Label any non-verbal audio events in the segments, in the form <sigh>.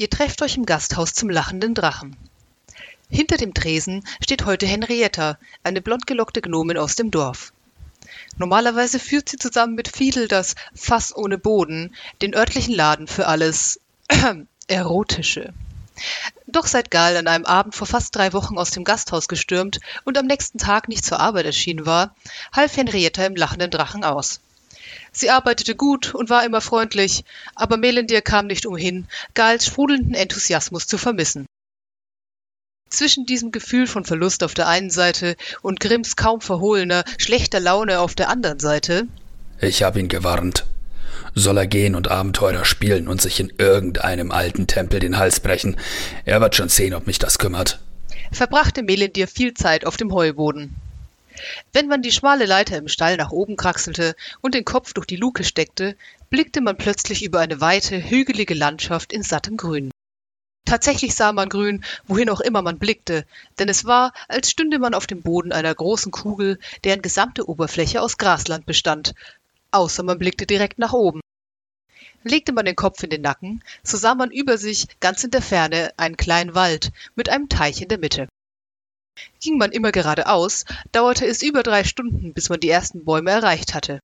Ihr trefft euch im Gasthaus zum lachenden Drachen. Hinter dem Tresen steht heute Henrietta, eine blondgelockte Gnomin aus dem Dorf. Normalerweise führt sie zusammen mit Fiedel das Fass ohne Boden, den örtlichen Laden für alles <clears throat> Erotische. Doch seit Gal an einem Abend vor fast drei Wochen aus dem Gasthaus gestürmt und am nächsten Tag nicht zur Arbeit erschienen war, half Henrietta im lachenden Drachen aus. Sie arbeitete gut und war immer freundlich, aber Melendir kam nicht umhin, Gals sprudelnden Enthusiasmus zu vermissen. Zwischen diesem Gefühl von Verlust auf der einen Seite und Grimms kaum verhohlener, schlechter Laune auf der anderen Seite. Ich hab ihn gewarnt. Soll er gehen und Abenteurer spielen und sich in irgendeinem alten Tempel den Hals brechen? Er wird schon sehen, ob mich das kümmert. Verbrachte Melendir viel Zeit auf dem Heuboden. Wenn man die schmale Leiter im Stall nach oben kraxelte und den Kopf durch die Luke steckte, blickte man plötzlich über eine weite, hügelige Landschaft in sattem Grün. Tatsächlich sah man grün, wohin auch immer man blickte, denn es war, als stünde man auf dem Boden einer großen Kugel, deren gesamte Oberfläche aus Grasland bestand, außer man blickte direkt nach oben. Legte man den Kopf in den Nacken, so sah man über sich ganz in der Ferne einen kleinen Wald mit einem Teich in der Mitte. Ging man immer geradeaus, dauerte es über drei Stunden, bis man die ersten Bäume erreicht hatte.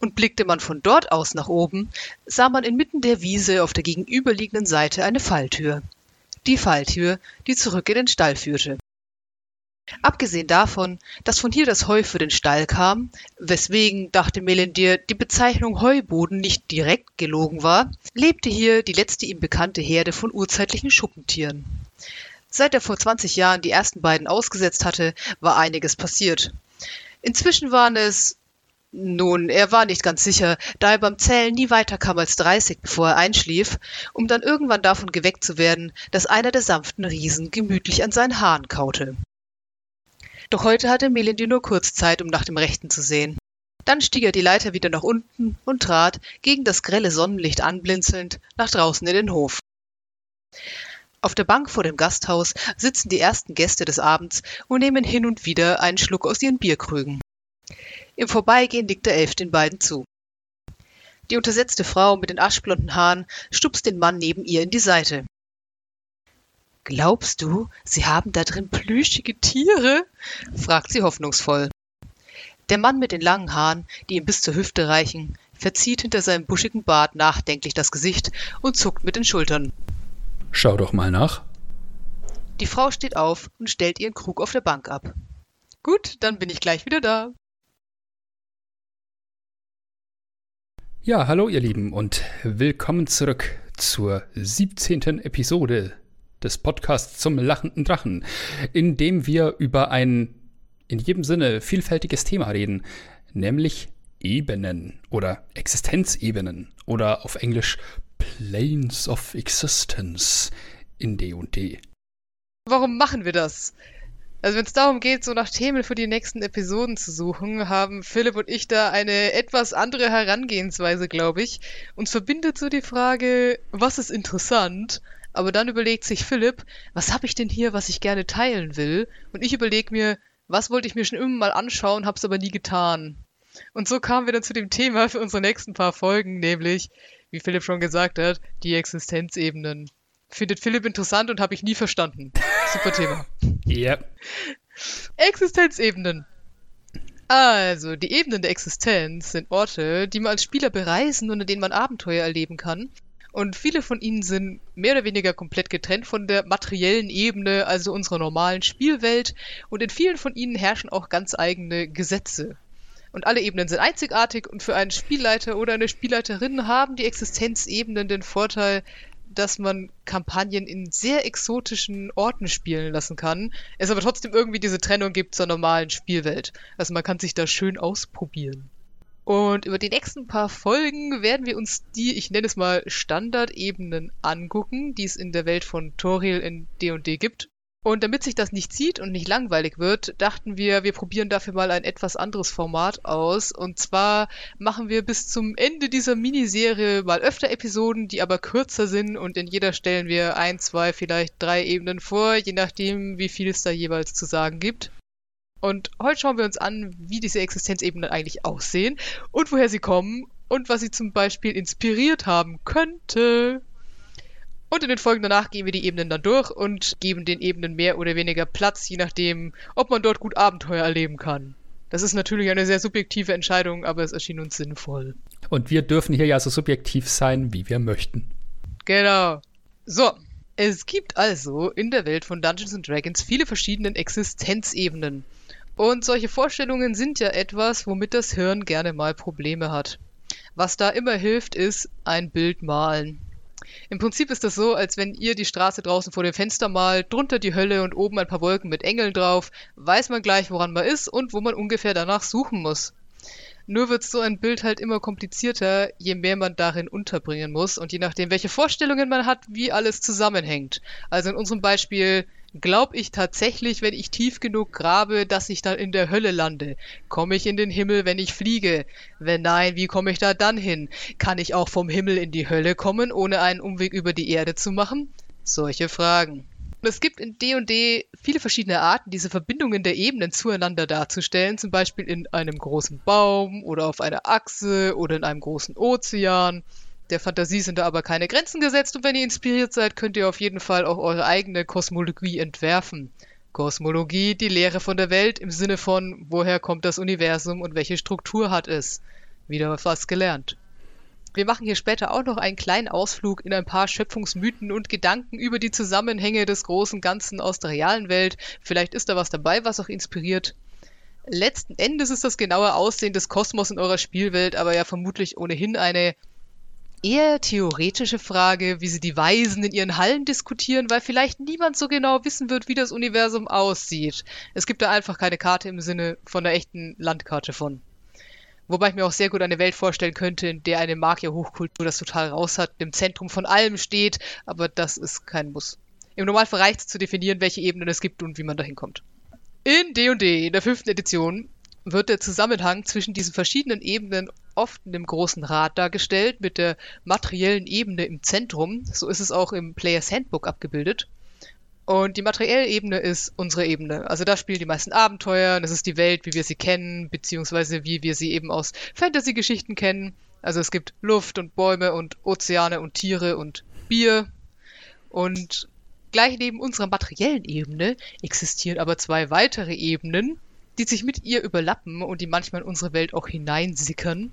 Und blickte man von dort aus nach oben, sah man inmitten der Wiese auf der gegenüberliegenden Seite eine Falltür. Die Falltür, die zurück in den Stall führte. Abgesehen davon, dass von hier das Heu für den Stall kam, weswegen, dachte Melendir, die Bezeichnung Heuboden nicht direkt gelogen war, lebte hier die letzte ihm bekannte Herde von urzeitlichen Schuppentieren. Seit er vor 20 Jahren die ersten beiden ausgesetzt hatte, war einiges passiert. Inzwischen waren es nun, er war nicht ganz sicher, da er beim Zählen nie weiter kam als 30, bevor er einschlief, um dann irgendwann davon geweckt zu werden, dass einer der sanften Riesen gemütlich an seinen Haaren kaute. Doch heute hatte Melindie nur kurz Zeit, um nach dem Rechten zu sehen. Dann stieg er die Leiter wieder nach unten und trat, gegen das grelle Sonnenlicht anblinzelnd, nach draußen in den Hof. Auf der Bank vor dem Gasthaus sitzen die ersten Gäste des Abends und nehmen hin und wieder einen Schluck aus ihren Bierkrügen. Im Vorbeigehen nickt der Elf den beiden zu. Die untersetzte Frau mit den aschblonden Haaren stupst den Mann neben ihr in die Seite. Glaubst du, sie haben da drin plüschige Tiere? fragt sie hoffnungsvoll. Der Mann mit den langen Haaren, die ihm bis zur Hüfte reichen, verzieht hinter seinem buschigen Bart nachdenklich das Gesicht und zuckt mit den Schultern. Schau doch mal nach. Die Frau steht auf und stellt ihren Krug auf der Bank ab. Gut, dann bin ich gleich wieder da. Ja, hallo ihr Lieben und willkommen zurück zur 17. Episode des Podcasts zum lachenden Drachen, in dem wir über ein in jedem Sinne vielfältiges Thema reden, nämlich Ebenen oder Existenzebenen oder auf Englisch Planes of Existence in D&D. Warum machen wir das? Also wenn es darum geht, so nach Themen für die nächsten Episoden zu suchen, haben Philipp und ich da eine etwas andere Herangehensweise, glaube ich. Uns verbindet so die Frage, was ist interessant? Aber dann überlegt sich Philipp, was habe ich denn hier, was ich gerne teilen will? Und ich überlege mir, was wollte ich mir schon immer mal anschauen, hab's aber nie getan. Und so kamen wir dann zu dem Thema für unsere nächsten paar Folgen, nämlich, wie Philipp schon gesagt hat, die Existenzebenen findet Philipp interessant und habe ich nie verstanden. Super Thema. Ja. Yep. Existenzebenen. Also, die Ebenen der Existenz sind Orte, die man als Spieler bereisen und in denen man Abenteuer erleben kann. Und viele von ihnen sind mehr oder weniger komplett getrennt von der materiellen Ebene, also unserer normalen Spielwelt. Und in vielen von ihnen herrschen auch ganz eigene Gesetze. Und alle Ebenen sind einzigartig und für einen Spielleiter oder eine Spielleiterin haben die Existenzebenen den Vorteil, dass man Kampagnen in sehr exotischen Orten spielen lassen kann, es aber trotzdem irgendwie diese Trennung gibt zur normalen Spielwelt. Also man kann sich da schön ausprobieren. Und über die nächsten paar Folgen werden wir uns die, ich nenne es mal, Standardebenen angucken, die es in der Welt von Toril in D&D gibt. Und damit sich das nicht zieht und nicht langweilig wird, dachten wir, wir probieren dafür mal ein etwas anderes Format aus. Und zwar machen wir bis zum Ende dieser Miniserie mal öfter Episoden, die aber kürzer sind und in jeder stellen wir ein, zwei, vielleicht drei Ebenen vor, je nachdem, wie viel es da jeweils zu sagen gibt. Und heute schauen wir uns an, wie diese Existenzebenen eigentlich aussehen und woher sie kommen und was sie zum Beispiel inspiriert haben könnte. Und in den Folgen danach gehen wir die Ebenen dann durch und geben den Ebenen mehr oder weniger Platz, je nachdem, ob man dort gut Abenteuer erleben kann. Das ist natürlich eine sehr subjektive Entscheidung, aber es erschien uns sinnvoll. Und wir dürfen hier ja so subjektiv sein, wie wir möchten. Genau. So, es gibt also in der Welt von Dungeons and Dragons viele verschiedene Existenzebenen. Und solche Vorstellungen sind ja etwas, womit das Hirn gerne mal Probleme hat. Was da immer hilft, ist ein Bild malen. Im Prinzip ist das so, als wenn ihr die Straße draußen vor dem Fenster malt, drunter die Hölle und oben ein paar Wolken mit Engeln drauf, weiß man gleich, woran man ist und wo man ungefähr danach suchen muss. Nur wird so ein Bild halt immer komplizierter, je mehr man darin unterbringen muss und je nachdem, welche Vorstellungen man hat, wie alles zusammenhängt. Also in unserem Beispiel Glaub ich tatsächlich, wenn ich tief genug grabe, dass ich dann in der Hölle lande? Komme ich in den Himmel, wenn ich fliege? Wenn nein, wie komme ich da dann hin? Kann ich auch vom Himmel in die Hölle kommen, ohne einen Umweg über die Erde zu machen? Solche Fragen. Es gibt in D&D viele verschiedene Arten, diese Verbindungen der Ebenen zueinander darzustellen, zum Beispiel in einem großen Baum oder auf einer Achse oder in einem großen Ozean. Der Fantasie sind da aber keine Grenzen gesetzt und wenn ihr inspiriert seid, könnt ihr auf jeden Fall auch eure eigene Kosmologie entwerfen. Kosmologie, die Lehre von der Welt im Sinne von, woher kommt das Universum und welche Struktur hat es. Wieder was gelernt. Wir machen hier später auch noch einen kleinen Ausflug in ein paar Schöpfungsmythen und Gedanken über die Zusammenhänge des großen Ganzen aus der realen Welt. Vielleicht ist da was dabei, was auch inspiriert. Letzten Endes ist das genaue Aussehen des Kosmos in eurer Spielwelt aber ja vermutlich ohnehin eine eher theoretische Frage, wie sie die Weisen in ihren Hallen diskutieren, weil vielleicht niemand so genau wissen wird, wie das Universum aussieht. Es gibt da einfach keine Karte im Sinne von einer echten Landkarte von. Wobei ich mir auch sehr gut eine Welt vorstellen könnte, in der eine Magier-Hochkultur das total raus hat, im Zentrum von allem steht, aber das ist kein Muss. Im Normalfall reicht es zu definieren, welche Ebenen es gibt und wie man dahin kommt. In D&D, in der fünften Edition, wird der Zusammenhang zwischen diesen verschiedenen Ebenen oft in dem großen Rad dargestellt, mit der materiellen Ebene im Zentrum. So ist es auch im Players Handbook abgebildet. Und die materielle Ebene ist unsere Ebene. Also da spielen die meisten Abenteuer, das ist die Welt, wie wir sie kennen, beziehungsweise wie wir sie eben aus Fantasy-Geschichten kennen. Also es gibt Luft und Bäume und Ozeane und Tiere und Bier. Und gleich neben unserer materiellen Ebene existieren aber zwei weitere Ebenen, die sich mit ihr überlappen und die manchmal in unsere Welt auch hineinsickern,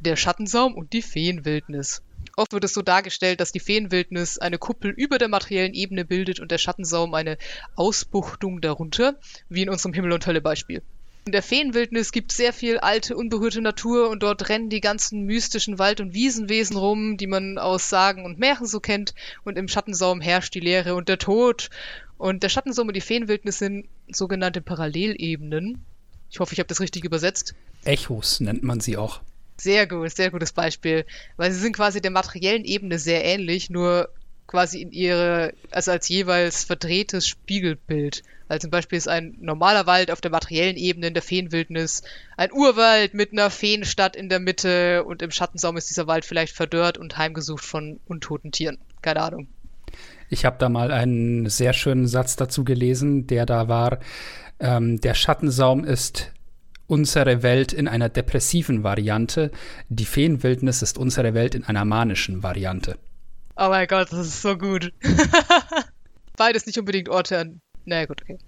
der Schattensaum und die Feenwildnis. Oft wird es so dargestellt, dass die Feenwildnis eine Kuppel über der materiellen Ebene bildet und der Schattensaum eine Ausbuchtung darunter, wie in unserem Himmel- und Hölle-Beispiel. In der Feenwildnis gibt es sehr viel alte, unberührte Natur und dort rennen die ganzen mystischen Wald- und Wiesenwesen rum, die man aus Sagen und Märchen so kennt. Und im Schattensaum herrscht die Leere und der Tod. Und der Schattensaum und die Feenwildnis sind sogenannte Parallelebenen. Ich hoffe, ich habe das richtig übersetzt. Echos nennt man sie auch. Sehr gut, sehr gutes Beispiel. Weil sie sind quasi der materiellen Ebene sehr ähnlich, nur quasi in ihre, also als jeweils verdrehtes Spiegelbild. Also zum Beispiel ist ein normaler Wald auf der materiellen Ebene in der Feenwildnis ein Urwald mit einer Feenstadt in der Mitte und im Schattensaum ist dieser Wald vielleicht verdörrt und heimgesucht von untoten Tieren. Keine Ahnung. Ich habe da mal einen sehr schönen Satz dazu gelesen, der da war, ähm, der Schattensaum ist unsere Welt in einer depressiven Variante, die Feenwildnis ist unsere Welt in einer manischen Variante. Oh mein Gott, das ist so gut. <laughs> Beides nicht unbedingt Orte an. Naja, gut, okay.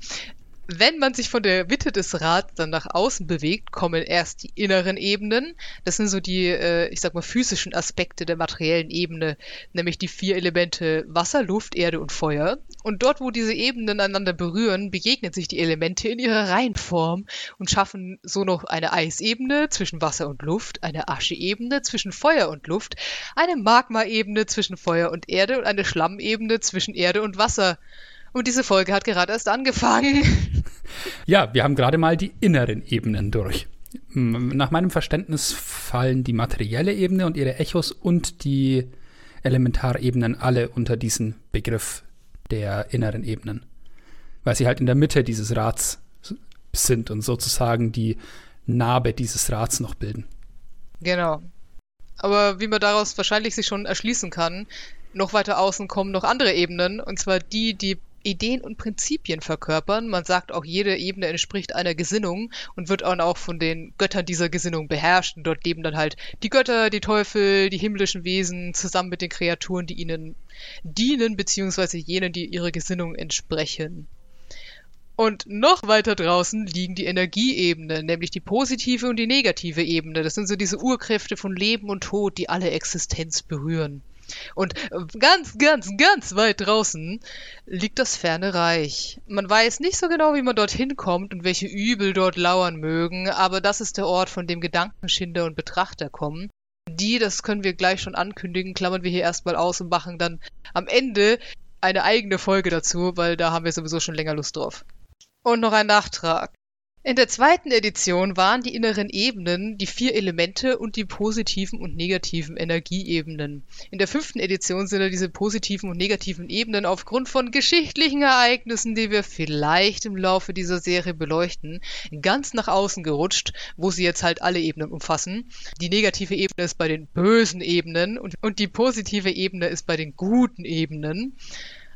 Wenn man sich von der Mitte des Rads dann nach außen bewegt, kommen erst die inneren Ebenen. Das sind so die, äh, ich sag mal, physischen Aspekte der materiellen Ebene, nämlich die vier Elemente Wasser, Luft, Erde und Feuer. Und dort, wo diese Ebenen einander berühren, begegnen sich die Elemente in ihrer Reihenform und schaffen so noch eine Eisebene zwischen Wasser und Luft, eine Ascheebene zwischen Feuer und Luft, eine Magmaebene zwischen Feuer und Erde und eine Schlammebene zwischen Erde und Wasser. Und diese Folge hat gerade erst angefangen. <laughs> Ja, wir haben gerade mal die inneren Ebenen durch. Nach meinem Verständnis fallen die materielle Ebene und ihre Echos und die Elementarebenen alle unter diesen Begriff der inneren Ebenen. Weil sie halt in der Mitte dieses Rats sind und sozusagen die Narbe dieses Rats noch bilden. Genau. Aber wie man daraus wahrscheinlich sich schon erschließen kann, noch weiter außen kommen noch andere Ebenen, und zwar die, die Ideen und Prinzipien verkörpern. Man sagt auch, jede Ebene entspricht einer Gesinnung und wird dann auch von den Göttern dieser Gesinnung beherrscht. Und dort leben dann halt die Götter, die Teufel, die himmlischen Wesen zusammen mit den Kreaturen, die ihnen dienen, beziehungsweise jenen, die ihrer Gesinnung entsprechen. Und noch weiter draußen liegen die Energieebenen, nämlich die positive und die negative Ebene. Das sind so diese Urkräfte von Leben und Tod, die alle Existenz berühren. Und ganz, ganz, ganz weit draußen liegt das ferne Reich. Man weiß nicht so genau, wie man dorthin kommt und welche Übel dort lauern mögen, aber das ist der Ort, von dem Gedankenschinder und Betrachter kommen. Die, das können wir gleich schon ankündigen, klammern wir hier erstmal aus und machen dann am Ende eine eigene Folge dazu, weil da haben wir sowieso schon länger Lust drauf. Und noch ein Nachtrag. In der zweiten Edition waren die inneren Ebenen die vier Elemente und die positiven und negativen Energieebenen. In der fünften Edition sind diese positiven und negativen Ebenen aufgrund von geschichtlichen Ereignissen, die wir vielleicht im Laufe dieser Serie beleuchten, ganz nach außen gerutscht, wo sie jetzt halt alle Ebenen umfassen. Die negative Ebene ist bei den bösen Ebenen und, und die positive Ebene ist bei den guten Ebenen.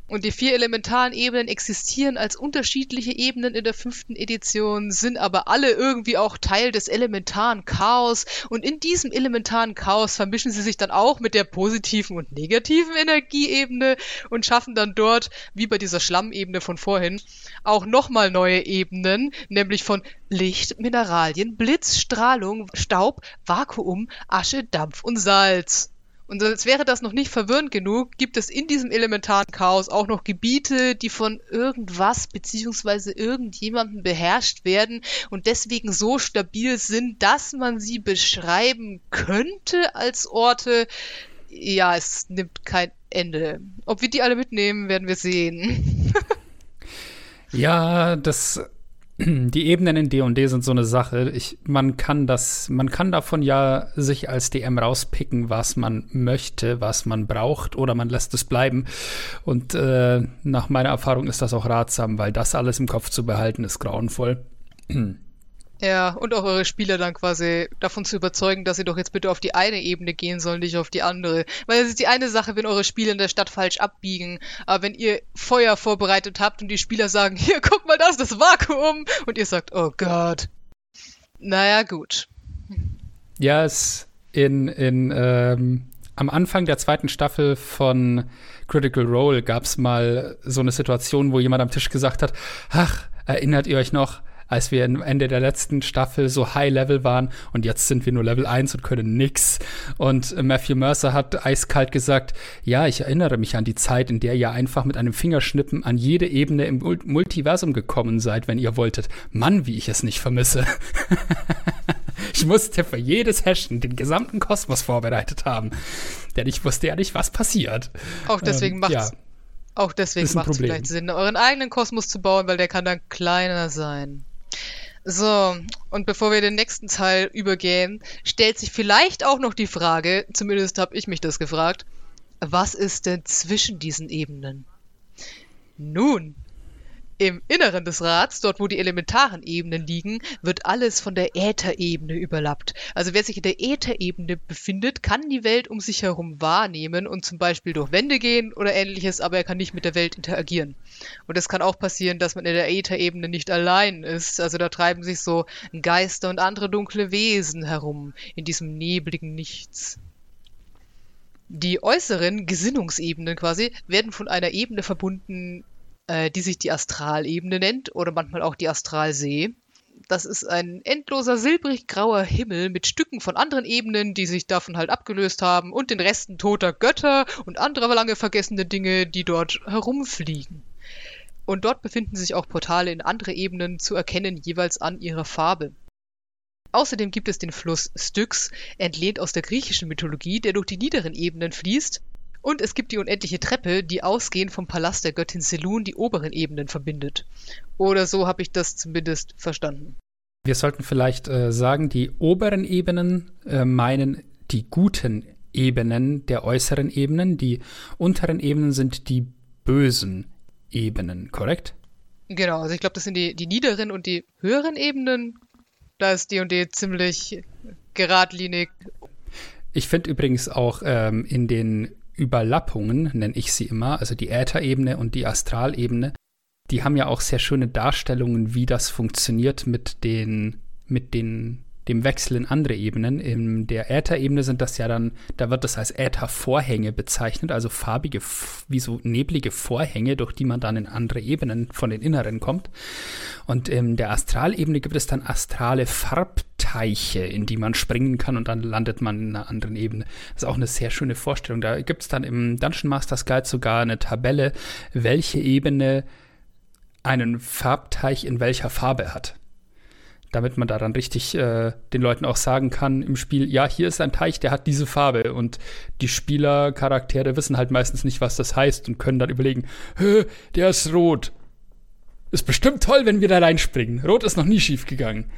Und die vier elementaren Ebenen existieren als unterschiedliche Ebenen in der fünften Edition, sind aber alle irgendwie auch Teil des elementaren Chaos. Und in diesem elementaren Chaos vermischen sie sich dann auch mit der positiven und negativen Energieebene und schaffen dann dort, wie bei dieser Schlammebene von vorhin, auch nochmal neue Ebenen, nämlich von Licht, Mineralien, Blitz, Strahlung, Staub, Vakuum, Asche, Dampf und Salz. Und als wäre das noch nicht verwirrend genug, gibt es in diesem elementaren Chaos auch noch Gebiete, die von irgendwas bzw. irgendjemandem beherrscht werden und deswegen so stabil sind, dass man sie beschreiben könnte als Orte. Ja, es nimmt kein Ende. Ob wir die alle mitnehmen, werden wir sehen. <laughs> ja, das <clears throat> die Ebenen in D&D sind so eine Sache. Ich, man kann das, man kann davon ja sich als DM rauspicken, was man möchte, was man braucht, oder man lässt es bleiben. Und äh, nach meiner Erfahrung ist das auch ratsam, weil das alles im Kopf zu behalten ist grauenvoll. <clears throat> Ja, und auch eure Spieler dann quasi davon zu überzeugen, dass sie doch jetzt bitte auf die eine Ebene gehen sollen, nicht auf die andere. Weil es ist die eine Sache, wenn eure Spieler in der Stadt falsch abbiegen, aber wenn ihr Feuer vorbereitet habt und die Spieler sagen, <laughs> hier, guck mal, das das Vakuum, und ihr sagt, oh Gott. Naja, gut. Ja, es in, in, ähm, am Anfang der zweiten Staffel von Critical Role gab es mal so eine Situation, wo jemand am Tisch gesagt hat, ach, erinnert ihr euch noch, als wir am Ende der letzten Staffel so High Level waren und jetzt sind wir nur Level 1 und können nix. Und Matthew Mercer hat eiskalt gesagt, ja, ich erinnere mich an die Zeit, in der ihr einfach mit einem Fingerschnippen an jede Ebene im Multiversum gekommen seid, wenn ihr wolltet. Mann, wie ich es nicht vermisse. <laughs> ich musste für jedes Hashen den gesamten Kosmos vorbereitet haben. Denn ich wusste ja nicht, was passiert. Auch deswegen ähm, macht's ja. Auch deswegen macht es vielleicht Sinn, euren eigenen Kosmos zu bauen, weil der kann dann kleiner sein. So, und bevor wir den nächsten Teil übergehen, stellt sich vielleicht auch noch die Frage, zumindest habe ich mich das gefragt, was ist denn zwischen diesen Ebenen? Nun, im Inneren des Rads, dort wo die elementaren Ebenen liegen, wird alles von der Ätherebene überlappt. Also wer sich in der Ätherebene befindet, kann die Welt um sich herum wahrnehmen und zum Beispiel durch Wände gehen oder ähnliches, aber er kann nicht mit der Welt interagieren. Und es kann auch passieren, dass man in der Ätherebene nicht allein ist. Also da treiben sich so Geister und andere dunkle Wesen herum in diesem nebligen Nichts. Die äußeren Gesinnungsebenen quasi werden von einer Ebene verbunden, äh, die sich die Astralebene nennt oder manchmal auch die Astralsee. Das ist ein endloser silbrig-grauer Himmel mit Stücken von anderen Ebenen, die sich davon halt abgelöst haben und den Resten toter Götter und anderer lange vergessene Dinge, die dort herumfliegen. Und dort befinden sich auch Portale in andere Ebenen zu erkennen, jeweils an ihrer Farbe. Außerdem gibt es den Fluss Styx, entlehnt aus der griechischen Mythologie, der durch die niederen Ebenen fließt und es gibt die unendliche Treppe, die ausgehend vom Palast der Göttin Selun die oberen Ebenen verbindet. Oder so habe ich das zumindest verstanden. Wir sollten vielleicht äh, sagen, die oberen Ebenen äh, meinen die guten Ebenen der äußeren Ebenen, die unteren Ebenen sind die bösen Ebenen, korrekt? Genau, also ich glaube, das sind die, die niederen und die höheren Ebenen. Da ist D&D ziemlich geradlinig. Ich finde übrigens auch ähm, in den Überlappungen, nenne ich sie immer, also die Ätherebene und die Astralebene, Die haben ja auch sehr schöne Darstellungen, wie das funktioniert mit den, mit den dem Wechsel in andere Ebenen. In der Äther-Ebene sind das ja dann, da wird das als Äther-Vorhänge bezeichnet, also farbige, wie so neblige Vorhänge, durch die man dann in andere Ebenen von den Inneren kommt. Und in der Astralebene gibt es dann astrale Farbteiche, in die man springen kann und dann landet man in einer anderen Ebene. Das ist auch eine sehr schöne Vorstellung. Da gibt es dann im Dungeon Masters Guide sogar eine Tabelle, welche Ebene einen Farbteich in welcher Farbe hat damit man da dann richtig äh, den Leuten auch sagen kann im Spiel, ja, hier ist ein Teich, der hat diese Farbe und die Spielercharaktere wissen halt meistens nicht, was das heißt und können dann überlegen, der ist rot. Ist bestimmt toll, wenn wir da reinspringen. Rot ist noch nie schief gegangen.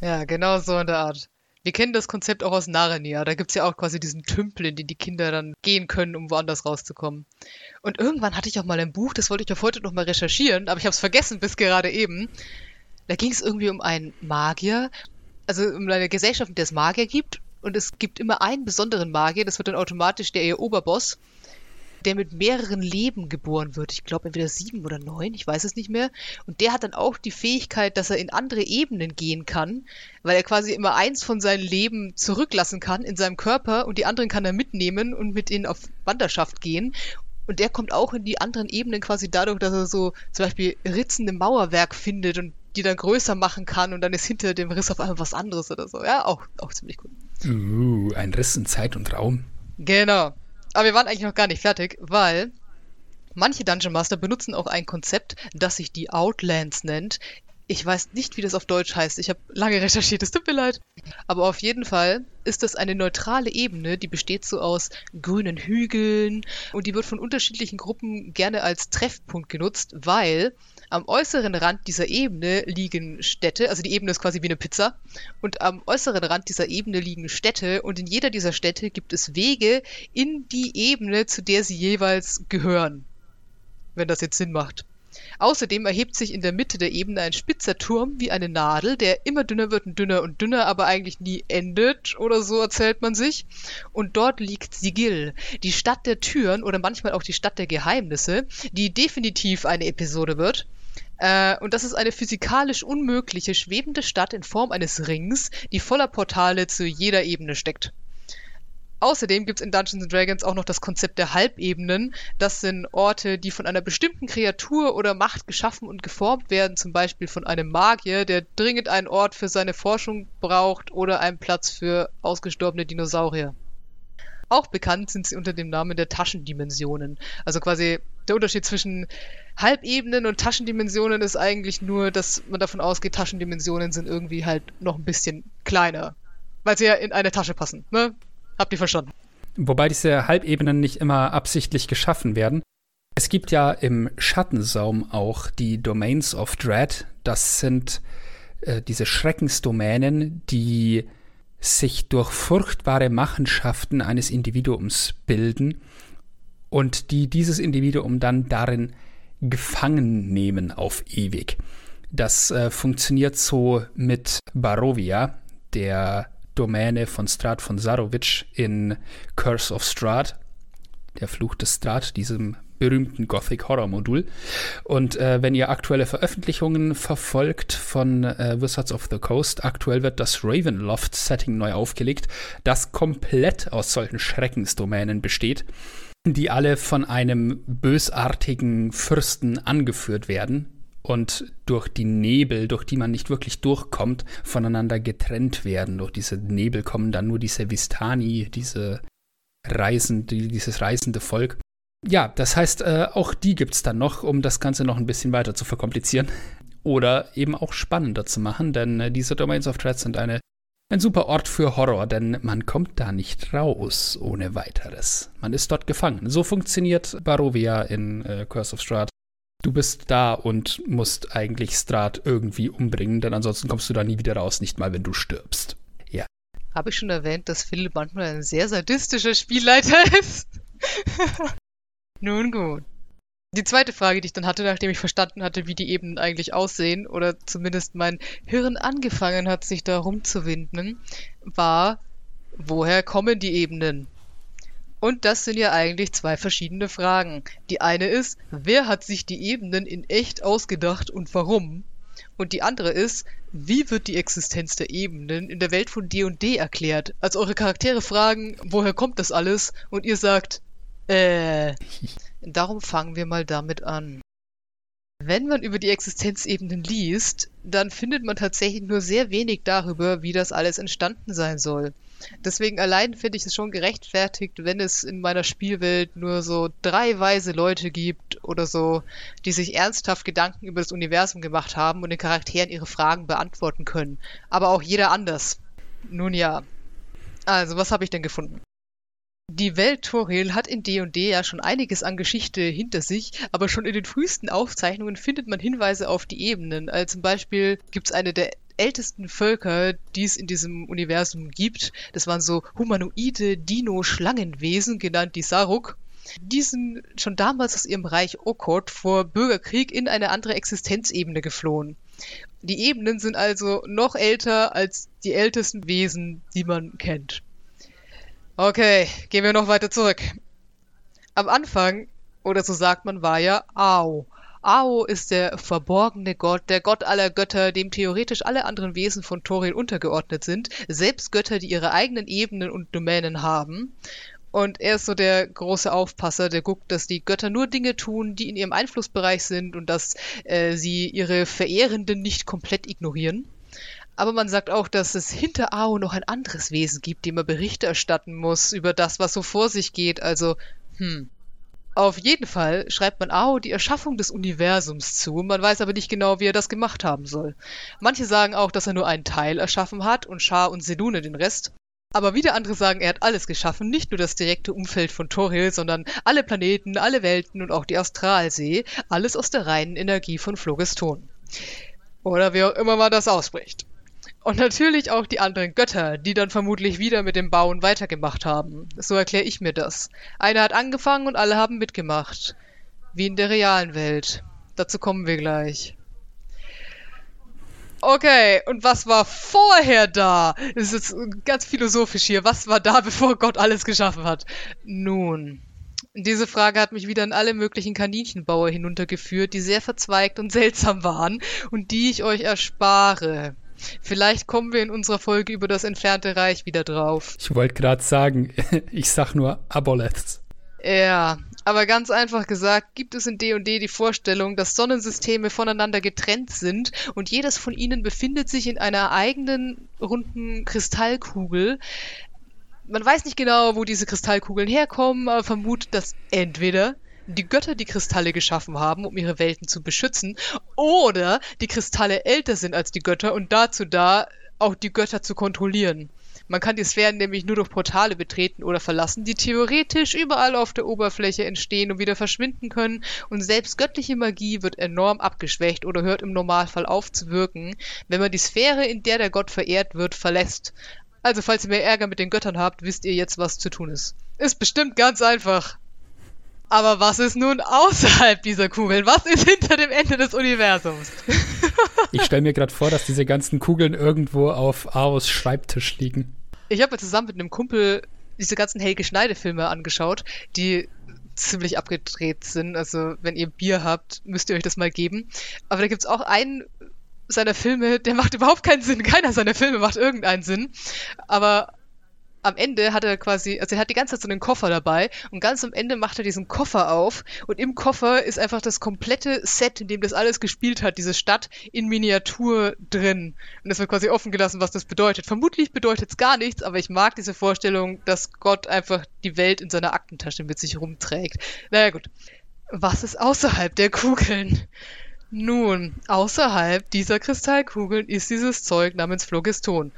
Ja, genau so in der Art. Wir kennen das Konzept auch aus Narnia. Da gibt es ja auch quasi diesen Tümpel, in den die Kinder dann gehen können, um woanders rauszukommen. Und irgendwann hatte ich auch mal ein Buch, das wollte ich auf heute noch mal recherchieren, aber ich habe es vergessen bis gerade eben. Da ging es irgendwie um einen Magier, also um eine Gesellschaft, in der es Magier gibt. Und es gibt immer einen besonderen Magier, das wird dann automatisch der ihr Oberboss, der mit mehreren Leben geboren wird. Ich glaube entweder sieben oder neun, ich weiß es nicht mehr. Und der hat dann auch die Fähigkeit, dass er in andere Ebenen gehen kann, weil er quasi immer eins von seinen Leben zurücklassen kann in seinem Körper und die anderen kann er mitnehmen und mit ihnen auf Wanderschaft gehen. Und der kommt auch in die anderen Ebenen quasi dadurch, dass er so zum Beispiel Ritzen im Mauerwerk findet und die dann größer machen kann und dann ist hinter dem Riss auf einmal was anderes oder so. Ja, auch, auch ziemlich gut. Uh, ein Riss in Zeit und Raum. Genau. Aber wir waren eigentlich noch gar nicht fertig, weil manche Dungeon Master benutzen auch ein Konzept, das sich die Outlands nennt. Ich weiß nicht, wie das auf Deutsch heißt. Ich habe lange recherchiert, es tut mir leid. Aber auf jeden Fall ist das eine neutrale Ebene, die besteht so aus grünen Hügeln und die wird von unterschiedlichen Gruppen gerne als Treffpunkt genutzt, weil am äußeren Rand dieser Ebene liegen Städte, also die Ebene ist quasi wie eine Pizza, und am äußeren Rand dieser Ebene liegen Städte und in jeder dieser Städte gibt es Wege in die Ebene, zu der sie jeweils gehören. Wenn das jetzt Sinn macht. Außerdem erhebt sich in der Mitte der Ebene ein spitzer Turm wie eine Nadel, der immer dünner wird und dünner und dünner, aber eigentlich nie endet oder so erzählt man sich. Und dort liegt Sigil, die Stadt der Türen oder manchmal auch die Stadt der Geheimnisse, die definitiv eine Episode wird. Äh, und das ist eine physikalisch unmögliche schwebende Stadt in Form eines Rings, die voller Portale zu jeder Ebene steckt. Außerdem gibt es in Dungeons Dragons auch noch das Konzept der Halbebenen. Das sind Orte, die von einer bestimmten Kreatur oder Macht geschaffen und geformt werden, zum Beispiel von einem Magier, der dringend einen Ort für seine Forschung braucht oder einen Platz für ausgestorbene Dinosaurier. Auch bekannt sind sie unter dem Namen der Taschendimensionen. Also quasi der Unterschied zwischen Halbebenen und Taschendimensionen ist eigentlich nur, dass man davon ausgeht, Taschendimensionen sind irgendwie halt noch ein bisschen kleiner. Weil sie ja in eine Tasche passen, ne? Habt ihr verstanden? Wobei diese Halbebenen nicht immer absichtlich geschaffen werden. Es gibt ja im Schattensaum auch die Domains of Dread. Das sind äh, diese Schreckensdomänen, die sich durch furchtbare Machenschaften eines Individuums bilden und die dieses Individuum dann darin gefangen nehmen auf ewig. Das äh, funktioniert so mit Barovia, der Domäne von Strad von Sarovic in Curse of Strad, der Fluch des Strad, diesem berühmten Gothic Horror Modul. Und äh, wenn ihr aktuelle Veröffentlichungen verfolgt von äh, Wizards of the Coast, aktuell wird das Ravenloft Setting neu aufgelegt, das komplett aus solchen Schreckensdomänen besteht, die alle von einem bösartigen Fürsten angeführt werden und durch die Nebel, durch die man nicht wirklich durchkommt, voneinander getrennt werden. Durch diese Nebel kommen dann nur diese Vistani, diese Reisende, dieses reisende Volk. Ja, das heißt, äh, auch die gibt es dann noch, um das Ganze noch ein bisschen weiter zu verkomplizieren. Oder eben auch spannender zu machen, denn äh, diese Domains of Dread sind eine, ein super Ort für Horror, denn man kommt da nicht raus ohne weiteres. Man ist dort gefangen. So funktioniert Barovia in äh, Curse of Strahd. Du bist da und musst eigentlich Strahd irgendwie umbringen, denn ansonsten kommst du da nie wieder raus, nicht mal wenn du stirbst. Ja. Habe ich schon erwähnt, dass Philipp manchmal ein sehr sadistischer Spielleiter <laughs> ist? Nun gut. Die zweite Frage, die ich dann hatte, nachdem ich verstanden hatte, wie die Ebenen eigentlich aussehen, oder zumindest mein Hirn angefangen hat, sich da rumzuwinden, war, woher kommen die Ebenen? Und das sind ja eigentlich zwei verschiedene Fragen. Die eine ist, wer hat sich die Ebenen in echt ausgedacht und warum? Und die andere ist, wie wird die Existenz der Ebenen in der Welt von D&D erklärt? Als eure Charaktere fragen, woher kommt das alles? Und ihr sagt, äh. Darum fangen wir mal damit an. Wenn man über die Existenzebenen liest, dann findet man tatsächlich nur sehr wenig darüber, wie das alles entstanden sein soll. Deswegen allein finde ich es schon gerechtfertigt, wenn es in meiner Spielwelt nur so drei weise Leute gibt oder so, die sich ernsthaft Gedanken über das Universum gemacht haben und den Charakteren ihre Fragen beantworten können. Aber auch jeder anders. Nun ja. Also, was habe ich denn gefunden? Die Welt Toril hat in D&D ja schon einiges an Geschichte hinter sich, aber schon in den frühesten Aufzeichnungen findet man Hinweise auf die Ebenen. Also zum Beispiel gibt es eine der ältesten Völker, die es in diesem Universum gibt. Das waren so humanoide Dino-Schlangenwesen, genannt die Saruk. Die sind schon damals aus ihrem Reich Okord vor Bürgerkrieg in eine andere Existenzebene geflohen. Die Ebenen sind also noch älter als die ältesten Wesen, die man kennt. Okay, gehen wir noch weiter zurück. Am Anfang, oder so sagt man, war ja Ao. Ao ist der verborgene Gott, der Gott aller Götter, dem theoretisch alle anderen Wesen von Toril untergeordnet sind, selbst Götter, die ihre eigenen Ebenen und Domänen haben. Und er ist so der große Aufpasser, der guckt, dass die Götter nur Dinge tun, die in ihrem Einflussbereich sind und dass äh, sie ihre Verehrenden nicht komplett ignorieren. Aber man sagt auch, dass es hinter Ao noch ein anderes Wesen gibt, dem er Berichte erstatten muss über das, was so vor sich geht. Also, hm. Auf jeden Fall schreibt man Ao die Erschaffung des Universums zu, man weiß aber nicht genau, wie er das gemacht haben soll. Manche sagen auch, dass er nur einen Teil erschaffen hat und Shar und Selune den Rest. Aber wieder andere sagen, er hat alles geschaffen, nicht nur das direkte Umfeld von Toril, sondern alle Planeten, alle Welten und auch die Astralsee, alles aus der reinen Energie von Phlogiston. Oder wie auch immer man das ausbricht. Und natürlich auch die anderen Götter, die dann vermutlich wieder mit dem Bauen weitergemacht haben. So erkläre ich mir das. Einer hat angefangen und alle haben mitgemacht. Wie in der realen Welt. Dazu kommen wir gleich. Okay, und was war vorher da? Das ist jetzt ganz philosophisch hier. Was war da, <laughs> bevor Gott alles geschaffen hat? Nun, diese Frage hat mich wieder in alle möglichen Kaninchenbauer hinuntergeführt, die sehr verzweigt und seltsam waren und die ich euch erspare. Vielleicht kommen wir in unserer Folge über das entfernte Reich wieder drauf. Ich wollte gerade sagen, <laughs> ich sag nur Aboleths. Ja, aber ganz einfach gesagt, gibt es in D&D die Vorstellung, dass Sonnensysteme voneinander getrennt sind und jedes von ihnen befindet sich in einer eigenen runden Kristallkugel. Man weiß nicht genau, wo diese Kristallkugeln herkommen, aber vermutet, dass entweder die Götter die Kristalle geschaffen haben, um ihre Welten zu beschützen, oder die Kristalle älter sind als die Götter und dazu da, auch die Götter zu kontrollieren. Man kann die Sphären nämlich nur durch Portale betreten oder verlassen, die theoretisch überall auf der Oberfläche entstehen und wieder verschwinden können, und selbst göttliche Magie wird enorm abgeschwächt oder hört im Normalfall auf zu wirken, wenn man die Sphäre, in der der Gott verehrt wird, verlässt. Also falls ihr mehr Ärger mit den Göttern habt, wisst ihr jetzt, was zu tun ist. Ist bestimmt ganz einfach. Aber was ist nun außerhalb dieser Kugeln? Was ist hinter dem Ende des Universums? <laughs> ich stelle mir gerade vor, dass diese ganzen Kugeln irgendwo auf Aos Schreibtisch liegen. Ich habe zusammen mit einem Kumpel diese ganzen Helge Schneide-Filme angeschaut, die ziemlich abgedreht sind. Also, wenn ihr Bier habt, müsst ihr euch das mal geben. Aber da gibt es auch einen seiner Filme, der macht überhaupt keinen Sinn. Keiner seiner Filme macht irgendeinen Sinn. Aber am Ende hat er quasi, also er hat die ganze Zeit so einen Koffer dabei und ganz am Ende macht er diesen Koffer auf und im Koffer ist einfach das komplette Set, in dem das alles gespielt hat, diese Stadt in Miniatur drin. Und es wird quasi offen gelassen, was das bedeutet. Vermutlich bedeutet es gar nichts, aber ich mag diese Vorstellung, dass Gott einfach die Welt in seiner Aktentasche mit sich rumträgt. Naja gut. Was ist außerhalb der Kugeln? Nun, außerhalb dieser Kristallkugeln ist dieses Zeug namens Phlogiston.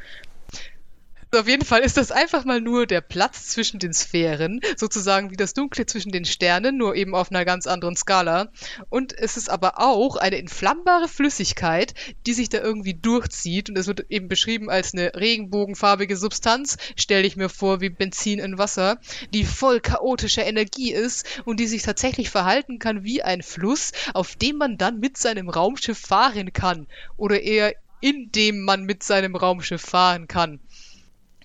Auf jeden Fall ist das einfach mal nur der Platz zwischen den Sphären, sozusagen wie das Dunkle zwischen den Sternen, nur eben auf einer ganz anderen Skala. Und es ist aber auch eine entflammbare Flüssigkeit, die sich da irgendwie durchzieht. Und es wird eben beschrieben als eine regenbogenfarbige Substanz, stelle ich mir vor, wie Benzin in Wasser, die voll chaotischer Energie ist und die sich tatsächlich verhalten kann wie ein Fluss, auf dem man dann mit seinem Raumschiff fahren kann. Oder eher in dem man mit seinem Raumschiff fahren kann.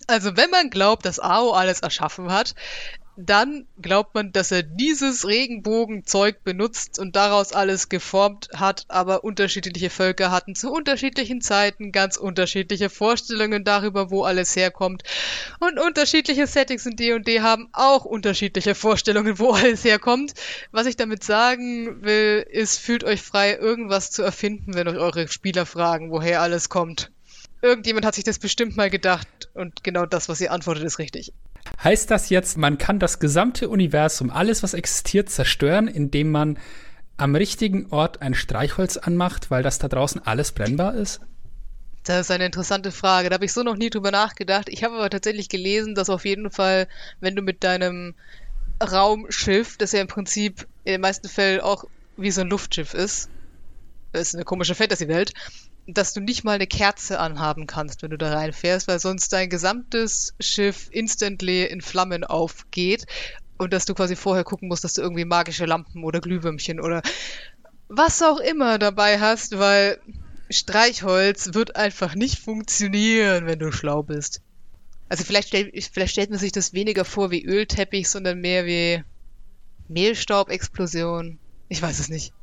Also wenn man glaubt, dass Ao alles erschaffen hat, dann glaubt man, dass er dieses Regenbogenzeug benutzt und daraus alles geformt hat, aber unterschiedliche Völker hatten zu unterschiedlichen Zeiten ganz unterschiedliche Vorstellungen darüber, wo alles herkommt. Und unterschiedliche Settings in D&D haben auch unterschiedliche Vorstellungen, wo alles herkommt. Was ich damit sagen will, ist, fühlt euch frei, irgendwas zu erfinden, wenn euch eure Spieler fragen, woher alles kommt. Irgendjemand hat sich das bestimmt mal gedacht und genau das, was ihr antwortet, ist richtig. Heißt das jetzt, man kann das gesamte Universum, alles, was existiert, zerstören, indem man am richtigen Ort ein Streichholz anmacht, weil das da draußen alles brennbar ist? Das ist eine interessante Frage. Da habe ich so noch nie drüber nachgedacht. Ich habe aber tatsächlich gelesen, dass auf jeden Fall, wenn du mit deinem Raumschiff, das ja im Prinzip in den meisten Fällen auch wie so ein Luftschiff ist, das ist eine komische Fantasy-Welt, dass du nicht mal eine Kerze anhaben kannst, wenn du da reinfährst, weil sonst dein gesamtes Schiff instantly in Flammen aufgeht und dass du quasi vorher gucken musst, dass du irgendwie magische Lampen oder Glühwürmchen oder was auch immer dabei hast, weil Streichholz wird einfach nicht funktionieren, wenn du schlau bist. Also vielleicht, stell, vielleicht stellt man sich das weniger vor wie Ölteppich, sondern mehr wie Mehlstaubexplosion. Ich weiß es nicht.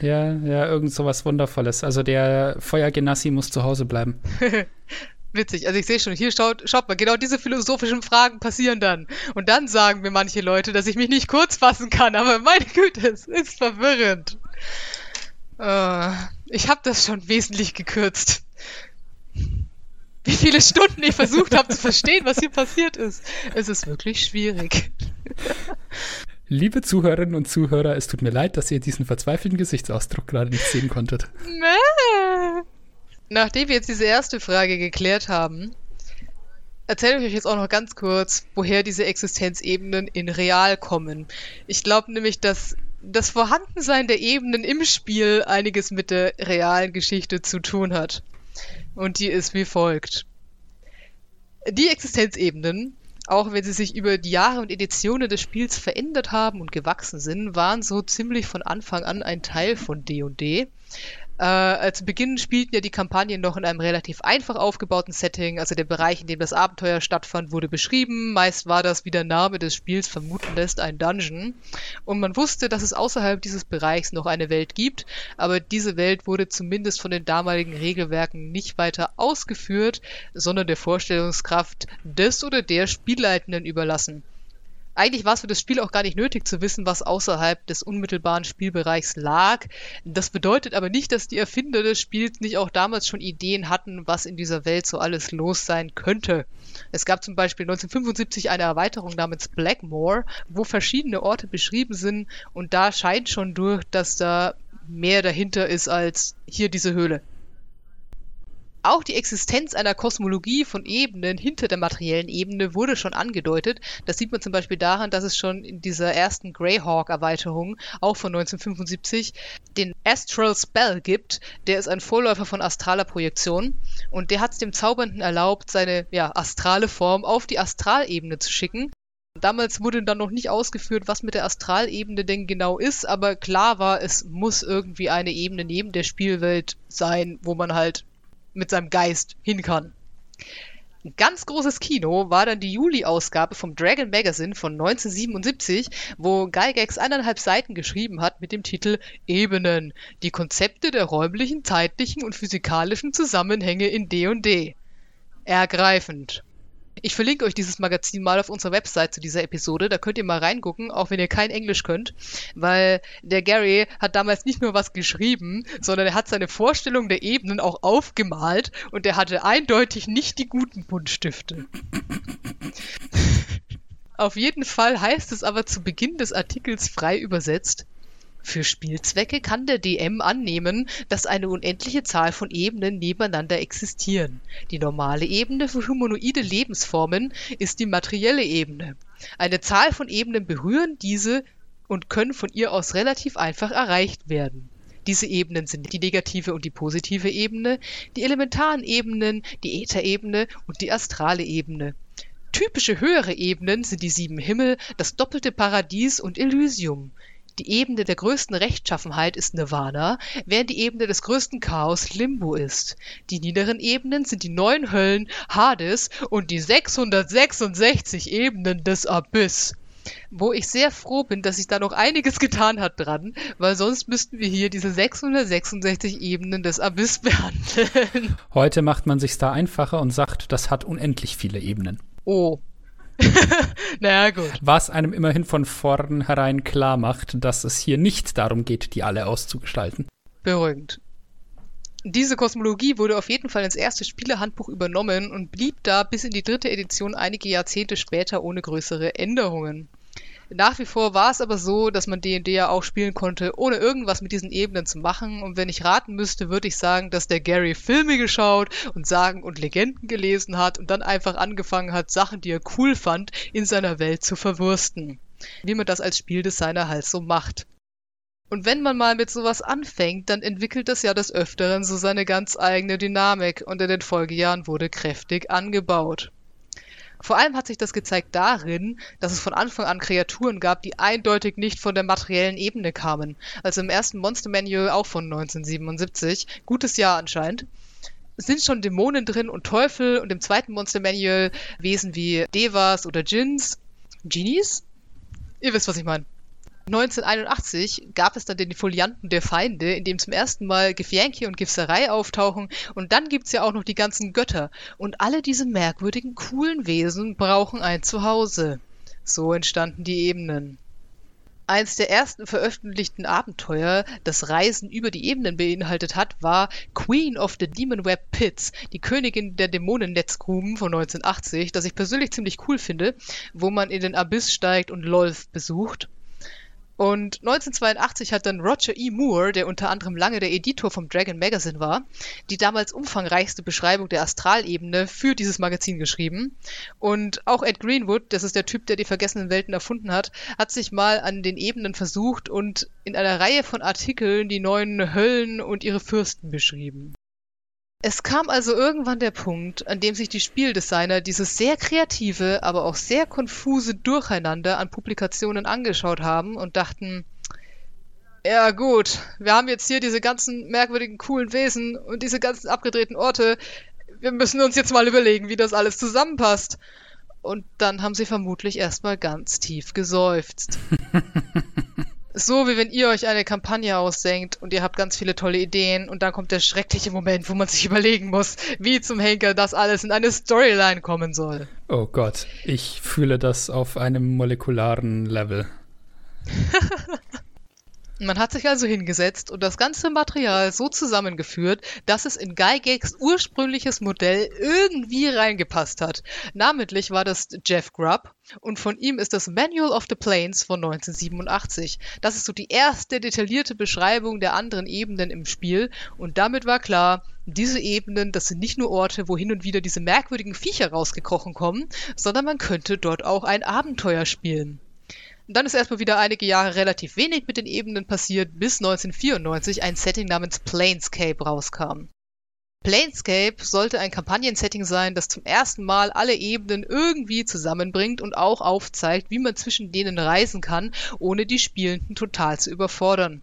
Ja, ja, irgend sowas Wundervolles. Also der Feuergenassi muss zu Hause bleiben. <laughs> Witzig. Also ich sehe schon, hier schaut, schaut mal, genau diese philosophischen Fragen passieren dann. Und dann sagen mir manche Leute, dass ich mich nicht kurz fassen kann, aber meine Güte, es ist verwirrend. Uh, ich habe das schon wesentlich gekürzt. Wie viele Stunden ich versucht habe zu verstehen, was hier passiert ist. Es ist wirklich schwierig. Liebe Zuhörerinnen und Zuhörer, es tut mir leid, dass ihr diesen verzweifelten Gesichtsausdruck gerade nicht sehen konntet. Nachdem wir jetzt diese erste Frage geklärt haben, erzähle ich euch jetzt auch noch ganz kurz, woher diese Existenzebenen in real kommen. Ich glaube nämlich, dass das Vorhandensein der Ebenen im Spiel einiges mit der realen Geschichte zu tun hat. Und die ist wie folgt. Die Existenzebenen auch wenn sie sich über die Jahre und Editionen des Spiels verändert haben und gewachsen sind, waren so ziemlich von Anfang an ein Teil von D&D. Äh, zu Beginn spielten ja die Kampagnen noch in einem relativ einfach aufgebauten Setting, also der Bereich, in dem das Abenteuer stattfand, wurde beschrieben. Meist war das, wie der Name des Spiels vermuten lässt, ein Dungeon. Und man wusste, dass es außerhalb dieses Bereichs noch eine Welt gibt, aber diese Welt wurde zumindest von den damaligen Regelwerken nicht weiter ausgeführt, sondern der Vorstellungskraft des oder der Spielleitenden überlassen. Eigentlich war es für das Spiel auch gar nicht nötig zu wissen, was außerhalb des unmittelbaren Spielbereichs lag. Das bedeutet aber nicht, dass die Erfinder des Spiels nicht auch damals schon Ideen hatten, was in dieser Welt so alles los sein könnte. Es gab zum Beispiel 1975 eine Erweiterung namens Blackmore, wo verschiedene Orte beschrieben sind und da scheint schon durch, dass da mehr dahinter ist als hier diese Höhle. Auch die Existenz einer Kosmologie von Ebenen hinter der materiellen Ebene wurde schon angedeutet. Das sieht man zum Beispiel daran, dass es schon in dieser ersten Greyhawk-Erweiterung, auch von 1975, den Astral Spell gibt. Der ist ein Vorläufer von astraler Projektion und der hat es dem Zaubernden erlaubt, seine ja, astrale Form auf die Astralebene zu schicken. Damals wurde dann noch nicht ausgeführt, was mit der Astralebene denn genau ist, aber klar war, es muss irgendwie eine Ebene neben der Spielwelt sein, wo man halt mit seinem Geist hin kann. Ein ganz großes Kino war dann die Juli-Ausgabe vom Dragon Magazine von 1977, wo Gygax eineinhalb Seiten geschrieben hat mit dem Titel Ebenen, die Konzepte der räumlichen, zeitlichen und physikalischen Zusammenhänge in D&D. Ergreifend. Ich verlinke euch dieses Magazin mal auf unserer Website zu dieser Episode. Da könnt ihr mal reingucken, auch wenn ihr kein Englisch könnt. Weil der Gary hat damals nicht nur was geschrieben, sondern er hat seine Vorstellung der Ebenen auch aufgemalt und er hatte eindeutig nicht die guten Buntstifte. <laughs> Auf jeden Fall heißt es aber zu Beginn des Artikels frei übersetzt, für Spielzwecke kann der DM annehmen, dass eine unendliche Zahl von Ebenen nebeneinander existieren. Die normale Ebene für humanoide Lebensformen ist die materielle Ebene. Eine Zahl von Ebenen berühren diese und können von ihr aus relativ einfach erreicht werden. Diese Ebenen sind die negative und die positive Ebene, die elementaren Ebenen, die Ätherebene und die astrale Ebene. Typische höhere Ebenen sind die sieben Himmel, das doppelte Paradies und Elysium. Die Ebene der größten Rechtschaffenheit ist Nirvana, während die Ebene des größten Chaos Limbo ist. Die niederen Ebenen sind die neun Höllen Hades und die 666 Ebenen des Abyss. wo ich sehr froh bin, dass sich da noch einiges getan hat dran, weil sonst müssten wir hier diese 666 Ebenen des Abyss <laughs> behandeln. Heute macht man sich's da einfacher und sagt, das hat unendlich viele Ebenen. Oh. <laughs> naja, gut. Was einem immerhin von vornherein klar macht, dass es hier nicht darum geht, die alle auszugestalten. Beruhigend. Diese Kosmologie wurde auf jeden Fall ins erste Spielehandbuch übernommen und blieb da bis in die dritte Edition einige Jahrzehnte später ohne größere Änderungen. Nach wie vor war es aber so, dass man D&D ja auch spielen konnte, ohne irgendwas mit diesen Ebenen zu machen. Und wenn ich raten müsste, würde ich sagen, dass der Gary Filme geschaut und Sagen und Legenden gelesen hat und dann einfach angefangen hat, Sachen, die er cool fand, in seiner Welt zu verwursten. Wie man das als Spieldesigner halt so macht. Und wenn man mal mit sowas anfängt, dann entwickelt das ja des Öfteren so seine ganz eigene Dynamik und in den Folgejahren wurde kräftig angebaut. Vor allem hat sich das gezeigt darin, dass es von Anfang an Kreaturen gab, die eindeutig nicht von der materiellen Ebene kamen. Also im ersten Monster Manual auch von 1977, gutes Jahr anscheinend, sind schon Dämonen drin und Teufel und im zweiten Monster Manual Wesen wie Devas oder Djinns. Genies? Ihr wisst, was ich meine. 1981 gab es dann den Folianten der Feinde, in dem zum ersten Mal Gefjänke und Gifserei auftauchen. Und dann gibt's ja auch noch die ganzen Götter. Und alle diese merkwürdigen, coolen Wesen brauchen ein Zuhause. So entstanden die Ebenen. Eins der ersten veröffentlichten Abenteuer, das Reisen über die Ebenen beinhaltet hat, war Queen of the Demon Web Pits, die Königin der Dämonennetzgruben von 1980, das ich persönlich ziemlich cool finde, wo man in den Abyss steigt und Lolth besucht. Und 1982 hat dann Roger E. Moore, der unter anderem lange der Editor vom Dragon Magazine war, die damals umfangreichste Beschreibung der Astralebene für dieses Magazin geschrieben. Und auch Ed Greenwood, das ist der Typ, der die vergessenen Welten erfunden hat, hat sich mal an den Ebenen versucht und in einer Reihe von Artikeln die neuen Höllen und ihre Fürsten beschrieben. Es kam also irgendwann der Punkt, an dem sich die Spieldesigner dieses sehr kreative, aber auch sehr konfuse Durcheinander an Publikationen angeschaut haben und dachten, ja gut, wir haben jetzt hier diese ganzen merkwürdigen, coolen Wesen und diese ganzen abgedrehten Orte. Wir müssen uns jetzt mal überlegen, wie das alles zusammenpasst. Und dann haben sie vermutlich erstmal ganz tief geseufzt. <laughs> so wie wenn ihr euch eine Kampagne ausdenkt und ihr habt ganz viele tolle Ideen und dann kommt der schreckliche Moment, wo man sich <laughs> überlegen muss, wie zum Henker das alles in eine Storyline kommen soll. Oh Gott, ich fühle das auf einem molekularen Level. <laughs> Man hat sich also hingesetzt und das ganze Material so zusammengeführt, dass es in Gygax ursprüngliches Modell irgendwie reingepasst hat. Namentlich war das Jeff Grubb und von ihm ist das Manual of the Planes von 1987. Das ist so die erste detaillierte Beschreibung der anderen Ebenen im Spiel und damit war klar, diese Ebenen, das sind nicht nur Orte, wo hin und wieder diese merkwürdigen Viecher rausgekrochen kommen, sondern man könnte dort auch ein Abenteuer spielen. Und dann ist erstmal wieder einige Jahre relativ wenig mit den Ebenen passiert, bis 1994 ein Setting namens Planescape rauskam. Planescape sollte ein Kampagnensetting sein, das zum ersten Mal alle Ebenen irgendwie zusammenbringt und auch aufzeigt, wie man zwischen denen reisen kann, ohne die Spielenden total zu überfordern.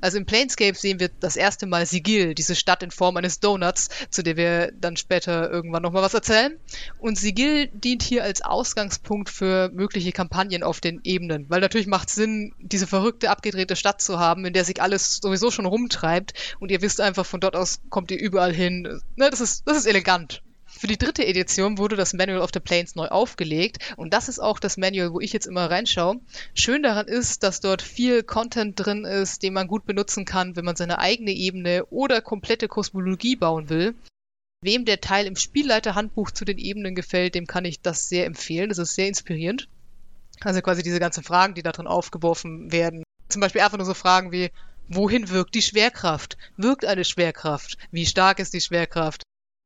Also im Planescape sehen wir das erste Mal Sigil, diese Stadt in Form eines Donuts, zu der wir dann später irgendwann nochmal was erzählen. Und Sigil dient hier als Ausgangspunkt für mögliche Kampagnen auf den Ebenen, weil natürlich macht es Sinn, diese verrückte, abgedrehte Stadt zu haben, in der sich alles sowieso schon rumtreibt und ihr wisst einfach, von dort aus kommt ihr überall hin. Ne, das ist, das ist elegant. Für die dritte Edition wurde das Manual of the Planes neu aufgelegt und das ist auch das Manual, wo ich jetzt immer reinschaue. Schön daran ist, dass dort viel Content drin ist, den man gut benutzen kann, wenn man seine eigene Ebene oder komplette Kosmologie bauen will. Wem der Teil im Spielleiterhandbuch zu den Ebenen gefällt, dem kann ich das sehr empfehlen. Das ist sehr inspirierend. Also quasi diese ganzen Fragen, die da drin aufgeworfen werden. Zum Beispiel einfach nur so Fragen wie, wohin wirkt die Schwerkraft? Wirkt eine Schwerkraft? Wie stark ist die Schwerkraft?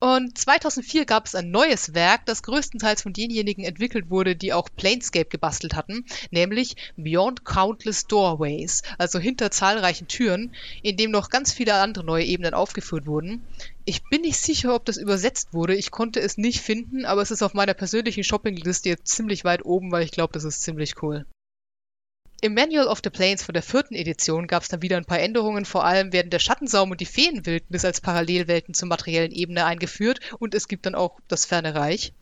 Und 2004 gab es ein neues Werk, das größtenteils von denjenigen entwickelt wurde, die auch Planescape gebastelt hatten, nämlich Beyond Countless Doorways, also hinter zahlreichen Türen, in dem noch ganz viele andere neue Ebenen aufgeführt wurden. Ich bin nicht sicher, ob das übersetzt wurde, ich konnte es nicht finden, aber es ist auf meiner persönlichen Shoppingliste jetzt ziemlich weit oben, weil ich glaube, das ist ziemlich cool. Im Manual of the Planes von der vierten Edition gab es dann wieder ein paar Änderungen. Vor allem werden der Schattensaum und die Feenwildnis als Parallelwelten zur materiellen Ebene eingeführt und es gibt dann auch das Ferne Reich.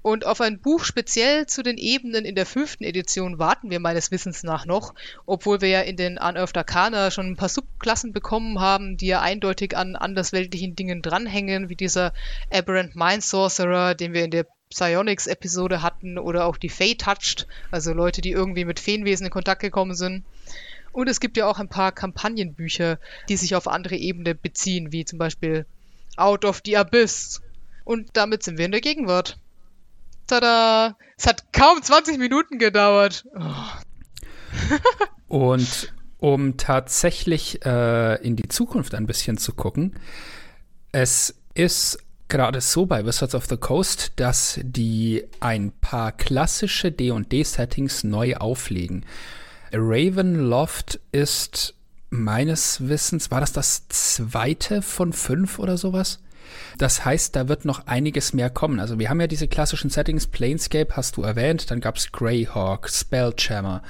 Und auf ein Buch speziell zu den Ebenen in der fünften Edition warten wir meines Wissens nach noch, obwohl wir ja in den Unearthed Arcana schon ein paar Subklassen bekommen haben, die ja eindeutig an andersweltlichen Dingen dranhängen, wie dieser Aberrant Mind Sorcerer, den wir in der Psionics-Episode hatten, oder auch die Fey Touched, also Leute, die irgendwie mit Feenwesen in Kontakt gekommen sind. Und es gibt ja auch ein paar Kampagnenbücher, die sich auf andere Ebenen beziehen, wie zum Beispiel Out of the Abyss. Und damit sind wir in der Gegenwart. Tada! Es hat kaum 20 Minuten gedauert. Oh. <laughs> Und um tatsächlich äh, in die Zukunft ein bisschen zu gucken, es ist gerade so bei Wizards of the Coast, dass die ein paar klassische D&D-Settings neu auflegen. Ravenloft ist meines Wissens, war das das zweite von fünf oder sowas? Das heißt, da wird noch einiges mehr kommen. Also wir haben ja diese klassischen Settings, Planescape hast du erwähnt, dann gab es Greyhawk, Spelljammer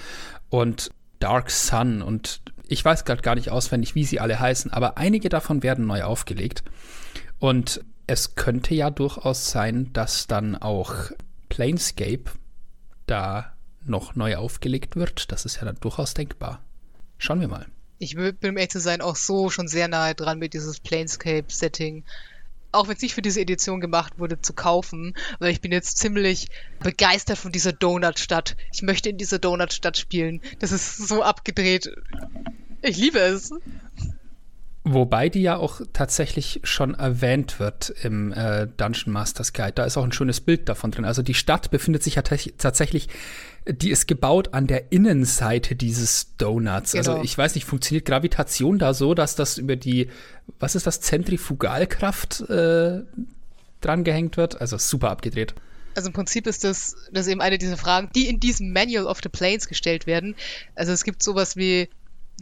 und Dark Sun und ich weiß gerade gar nicht auswendig, wie sie alle heißen, aber einige davon werden neu aufgelegt. Und es könnte ja durchaus sein, dass dann auch Planescape da noch neu aufgelegt wird. Das ist ja dann durchaus denkbar. Schauen wir mal. Ich bin, um ehrlich zu sein, auch so schon sehr nahe dran mit dieses Planescape-Setting auch wenn es nicht für diese Edition gemacht wurde, zu kaufen, weil ich bin jetzt ziemlich begeistert von dieser Donut-Stadt. Ich möchte in dieser Donut-Stadt spielen. Das ist so abgedreht. Ich liebe es. Wobei die ja auch tatsächlich schon erwähnt wird im äh, Dungeon Masters Guide. Da ist auch ein schönes Bild davon drin. Also die Stadt befindet sich ja tatsächlich die ist gebaut an der Innenseite dieses Donuts. Also genau. Also ich weiß nicht, funktioniert Gravitation da so, dass das über die, was ist das, Zentrifugalkraft äh, drangehängt wird? Also super abgedreht. Also im Prinzip ist das, das eben eine dieser Fragen, die in diesem Manual of the Planes gestellt werden. Also es gibt sowas wie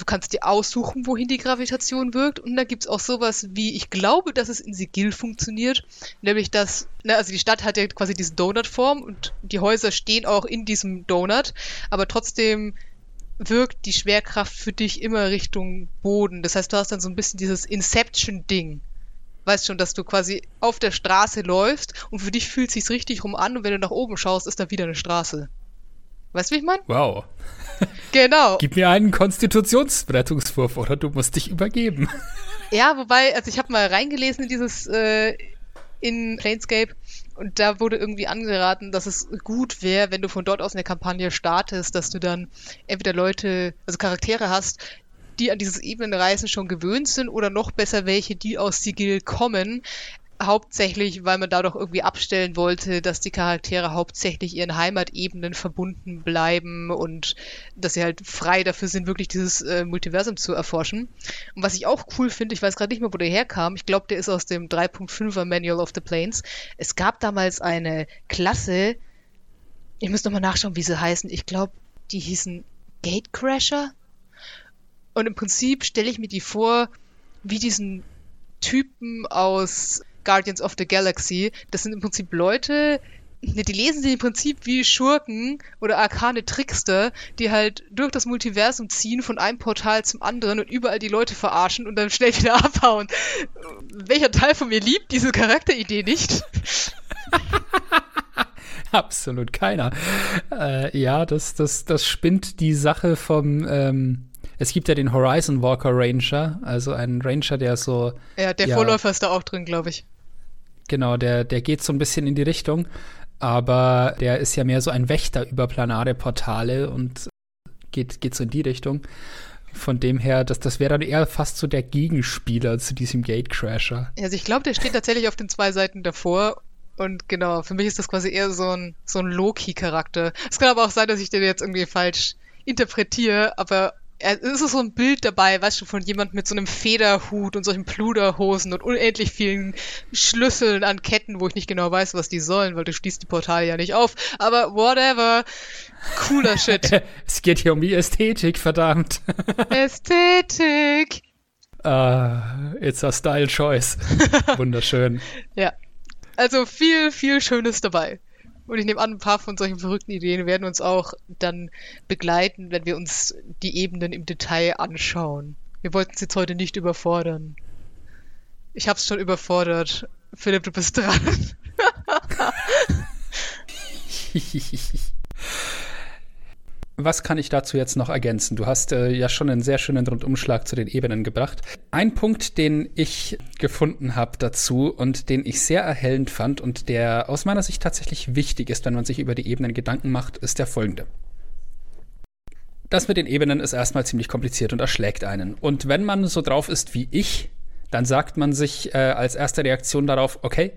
du kannst dir aussuchen, wohin die Gravitation wirkt. Und da gibt es auch sowas wie, ich glaube, dass es in Sigil funktioniert. Nämlich, dass, ne, also die Stadt hat ja quasi diese Donut-Form und die Häuser stehen auch in diesem Donut, aber trotzdem wirkt die Schwerkraft für dich immer Richtung Boden. Das heißt, du hast dann so ein bisschen dieses Inception-Ding. Weißt schon, dass du quasi auf der Straße läufst und für dich fühlt es sich richtig rum an und wenn du nach oben schaust, ist da wieder eine Straße. Weißt du, wie ich meine? Wow. <laughs> Genau. Gib mir einen Konstitutionsrettungswurf oder du musst dich übergeben. <laughs> Ja, wobei, also ich habe mal reingelesen in dieses äh, in Planescape und da wurde irgendwie angeraten, dass es gut wäre, wenn du von dort aus eine Kampagne startest, dass du dann entweder Leute, also Charaktere hast, die an dieses Ebenenreisen schon gewöhnt sind oder noch besser welche, die aus Sigil kommen, hauptsächlich, weil man dadurch irgendwie abstellen wollte, dass die Charaktere hauptsächlich ihren Heimatebenen verbunden bleiben und dass sie halt frei dafür sind, wirklich dieses äh, Multiversum zu erforschen. Und was ich auch cool finde, ich weiß gerade nicht mehr, wo der herkam, ich glaube, der ist aus dem 3.5er Manual of the Planes. Es gab damals eine Klasse, ich muss nochmal nachschauen, wie sie heißen. Ich glaube, die hießen Gatecrasher. Und im Prinzip stelle ich mir die vor, wie diesen Typen aus Guardians of the Galaxy. Das sind im Prinzip Leute, die lesen sie im Prinzip wie Schurken oder arkane Trickster, die halt durch das Multiversum ziehen von einem Portal zum anderen und überall die Leute verarschen und dann schnell wieder <laughs> abhauen. Welcher Teil von mir liebt diese Charakteridee nicht? <laughs> Absolut keiner. Äh, ja, das, das, das spinnt die Sache vom ähm, es gibt ja den Horizon Walker Ranger, also einen Ranger, der so. Ja, der ja, Vorläufer ist da auch drin, glaube ich. Genau, der, der geht so ein bisschen in die Richtung, aber der ist ja mehr so ein Wächter über planare Portale und geht, geht so in die Richtung. Von dem her, das, das wäre dann eher fast so der Gegenspieler zu diesem Gatecrasher. Also ich glaube, der steht tatsächlich auf den zwei Seiten davor und genau, für mich ist das quasi eher so ein, so ein Loki-Charakter. Es kann aber auch sein, dass ich den jetzt irgendwie falsch interpretiere, aber es ist so ein Bild dabei, weißt du, von jemand mit so einem Federhut und solchen Pluderhosen und unendlich vielen Schlüsseln an Ketten, wo ich nicht genau weiß, was die sollen, weil du schließt die Portale ja nicht auf. Aber whatever. Cooler Shit. <laughs> es geht hier um die Ästhetik, verdammt. <laughs> Ästhetik. Uh, it's a style choice. <laughs> Wunderschön. ja. Also viel, viel Schönes dabei. Und ich nehme an, ein paar von solchen verrückten Ideen werden uns auch dann begleiten, wenn wir uns die Ebenen im Detail anschauen. Wir wollten es jetzt heute nicht überfordern. Ich hab's schon überfordert. Philipp, du bist dran. <laughs> Was kann ich dazu jetzt noch ergänzen? Du hast äh, ja schon einen sehr schönen Rundumschlag zu den Ebenen gebracht. Ein Punkt, den ich gefunden habe dazu und den ich sehr erhellend fand und der aus meiner Sicht tatsächlich wichtig ist, wenn man sich über die Ebenen Gedanken macht, ist der folgende. Das mit den Ebenen ist erstmal ziemlich kompliziert und erschlägt einen. Und wenn man so drauf ist wie ich, dann sagt man sich äh, als erste Reaktion darauf, okay,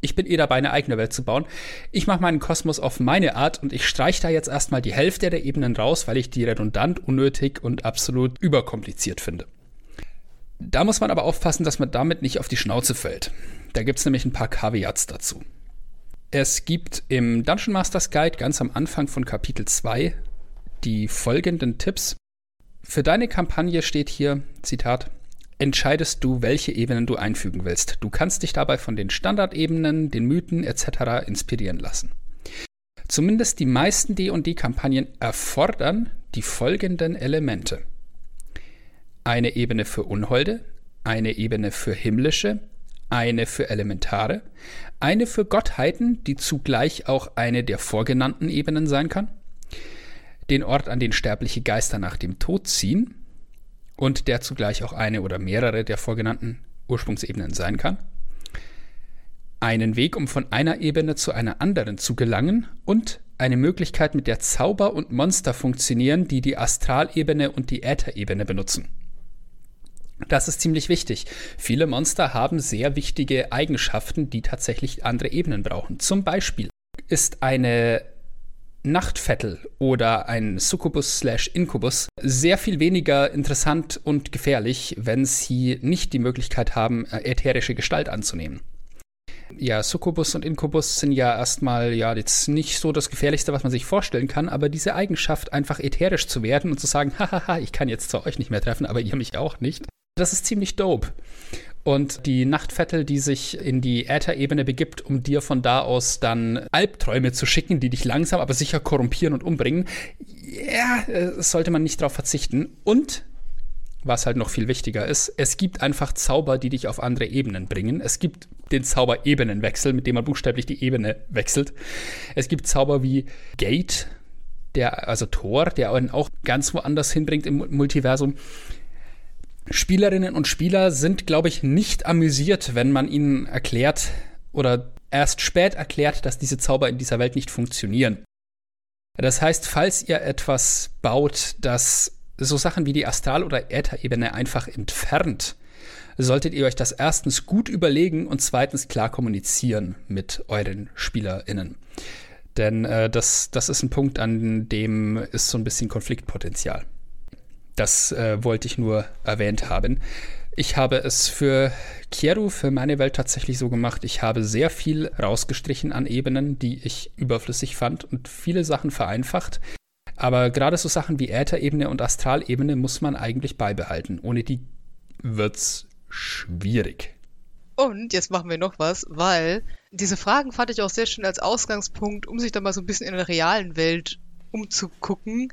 ich bin eh dabei, eine eigene Welt zu bauen. Ich mache meinen Kosmos auf meine Art und ich streiche da jetzt erstmal die Hälfte der Ebenen raus, weil ich die redundant, unnötig und absolut überkompliziert finde. Da muss man aber aufpassen, dass man damit nicht auf die Schnauze fällt. Da gibt es nämlich ein paar Caveats dazu. Es gibt im Dungeon Masters Guide ganz am Anfang von Kapitel 2 die folgenden Tipps. Für deine Kampagne steht hier, Zitat, entscheidest du, welche Ebenen du einfügen willst. Du kannst dich dabei von den Standardebenen, den Mythen etc. inspirieren lassen. Zumindest die meisten D&D-Kampagnen erfordern die folgenden Elemente. Eine Ebene für Unholde, eine Ebene für Himmlische, eine für Elementare, eine für Gottheiten, die zugleich auch eine der vorgenannten Ebenen sein kann, den Ort, an den sterbliche Geister nach dem Tod ziehen, und der zugleich auch eine oder mehrere der vorgenannten Ursprungsebenen sein kann. Einen Weg, um von einer Ebene zu einer anderen zu gelangen und eine Möglichkeit, mit der Zauber und Monster funktionieren, die die Astralebene und die Ätherebene benutzen. Das ist ziemlich wichtig. Viele Monster haben sehr wichtige Eigenschaften, die tatsächlich andere Ebenen brauchen. Zum Beispiel ist eine Nachtvettel oder ein Succubus slash Incubus sehr viel weniger interessant und gefährlich, wenn sie nicht die Möglichkeit haben, äh, ätherische Gestalt anzunehmen. Ja, Succubus und Incubus sind ja erstmal ja jetzt nicht so das Gefährlichste, was man sich vorstellen kann, aber diese Eigenschaft, einfach ätherisch zu werden und zu sagen, <laughs> hahaha, ich kann jetzt zwar euch nicht mehr treffen, aber ihr mich auch nicht, das ist ziemlich dope. Und die Nachtvettel, die sich in die Ätherebene begibt, um dir von da aus dann Albträume zu schicken, die dich langsam aber sicher korrumpieren und umbringen, ja, äh, sollte man nicht darauf verzichten. Und was halt noch viel wichtiger ist, es gibt einfach Zauber, die dich auf andere Ebenen bringen. Es gibt den Zauber Ebenenwechsel, mit dem man buchstäblich die Ebene wechselt. Es gibt Zauber wie Gate, der, also Tor, der einen auch ganz woanders hinbringt im Multiversum. Spielerinnen und Spieler sind, glaube ich, nicht amüsiert, wenn man ihnen erklärt oder erst spät erklärt, dass diese Zauber in dieser Welt nicht funktionieren. Das heißt, falls ihr etwas baut, das so Sachen wie die Astral- oder Ätherebene einfach entfernt, solltet ihr euch das erstens gut überlegen und zweitens klar kommunizieren mit euren SpielerInnen. Denn äh, das, das ist ein Punkt, an dem ist so ein bisschen Konfliktpotenzial. Das äh, wollte ich nur erwähnt haben. Ich habe es für Kieru, für meine Welt tatsächlich so gemacht. Ich habe sehr viel rausgestrichen an Ebenen, die ich überflüssig fand und viele Sachen vereinfacht. Aber gerade so Sachen wie Ätherebene und Astralebene muss man eigentlich beibehalten. Ohne die wird's schwierig. Und jetzt machen wir noch was, weil diese Fragen fand ich auch sehr schön als Ausgangspunkt, um sich dann mal so ein bisschen in der realen Welt umzugucken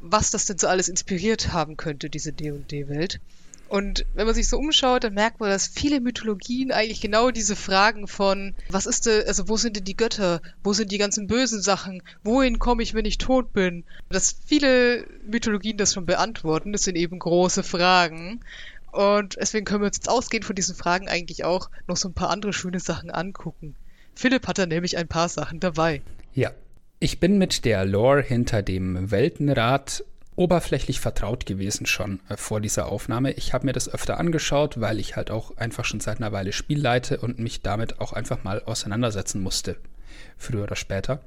was das denn so alles inspiriert haben könnte, diese D&D-Welt. Und wenn man sich so umschaut, dann merkt man, dass viele Mythologien eigentlich genau diese Fragen von, was ist denn, also wo sind denn die Götter? Wo sind die ganzen bösen Sachen? Wohin komme ich, wenn ich tot bin? Dass viele Mythologien das schon beantworten, das sind eben große Fragen. Und deswegen können wir uns jetzt ausgehend von diesen Fragen eigentlich auch noch so ein paar andere schöne Sachen angucken. Philipp hat da nämlich ein paar Sachen dabei. Ja, ich bin mit der Lore hinter dem Weltenrat oberflächlich vertraut gewesen schon äh, vor dieser Aufnahme. Ich habe mir das öfter angeschaut, weil ich halt auch einfach schon seit einer Weile Spiel leite und mich damit auch einfach mal auseinandersetzen musste, früher oder später.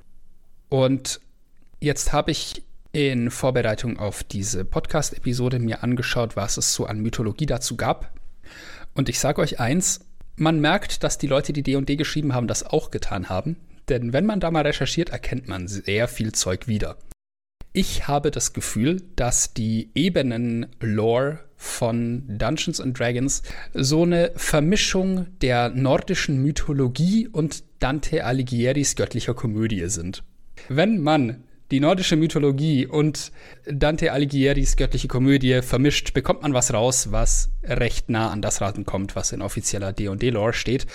Und jetzt habe ich in Vorbereitung auf diese Podcast-Episode mir angeschaut, was es so an Mythologie dazu gab. Und ich sage euch eins, man merkt, dass die Leute, die D&D geschrieben haben, das auch getan haben. Denn wenn man da mal recherchiert, erkennt man sehr viel Zeug wieder. Ich habe das Gefühl, dass die Ebenen-Lore von Dungeons and Dragons so eine Vermischung der nordischen Mythologie und Dante Alighieri's göttlicher Komödie sind. Wenn man die nordische Mythologie und Dante Alighieri's göttliche Komödie vermischt, bekommt man was raus, was recht nah an das Raten kommt, was in offizieller D&D-Lore steht.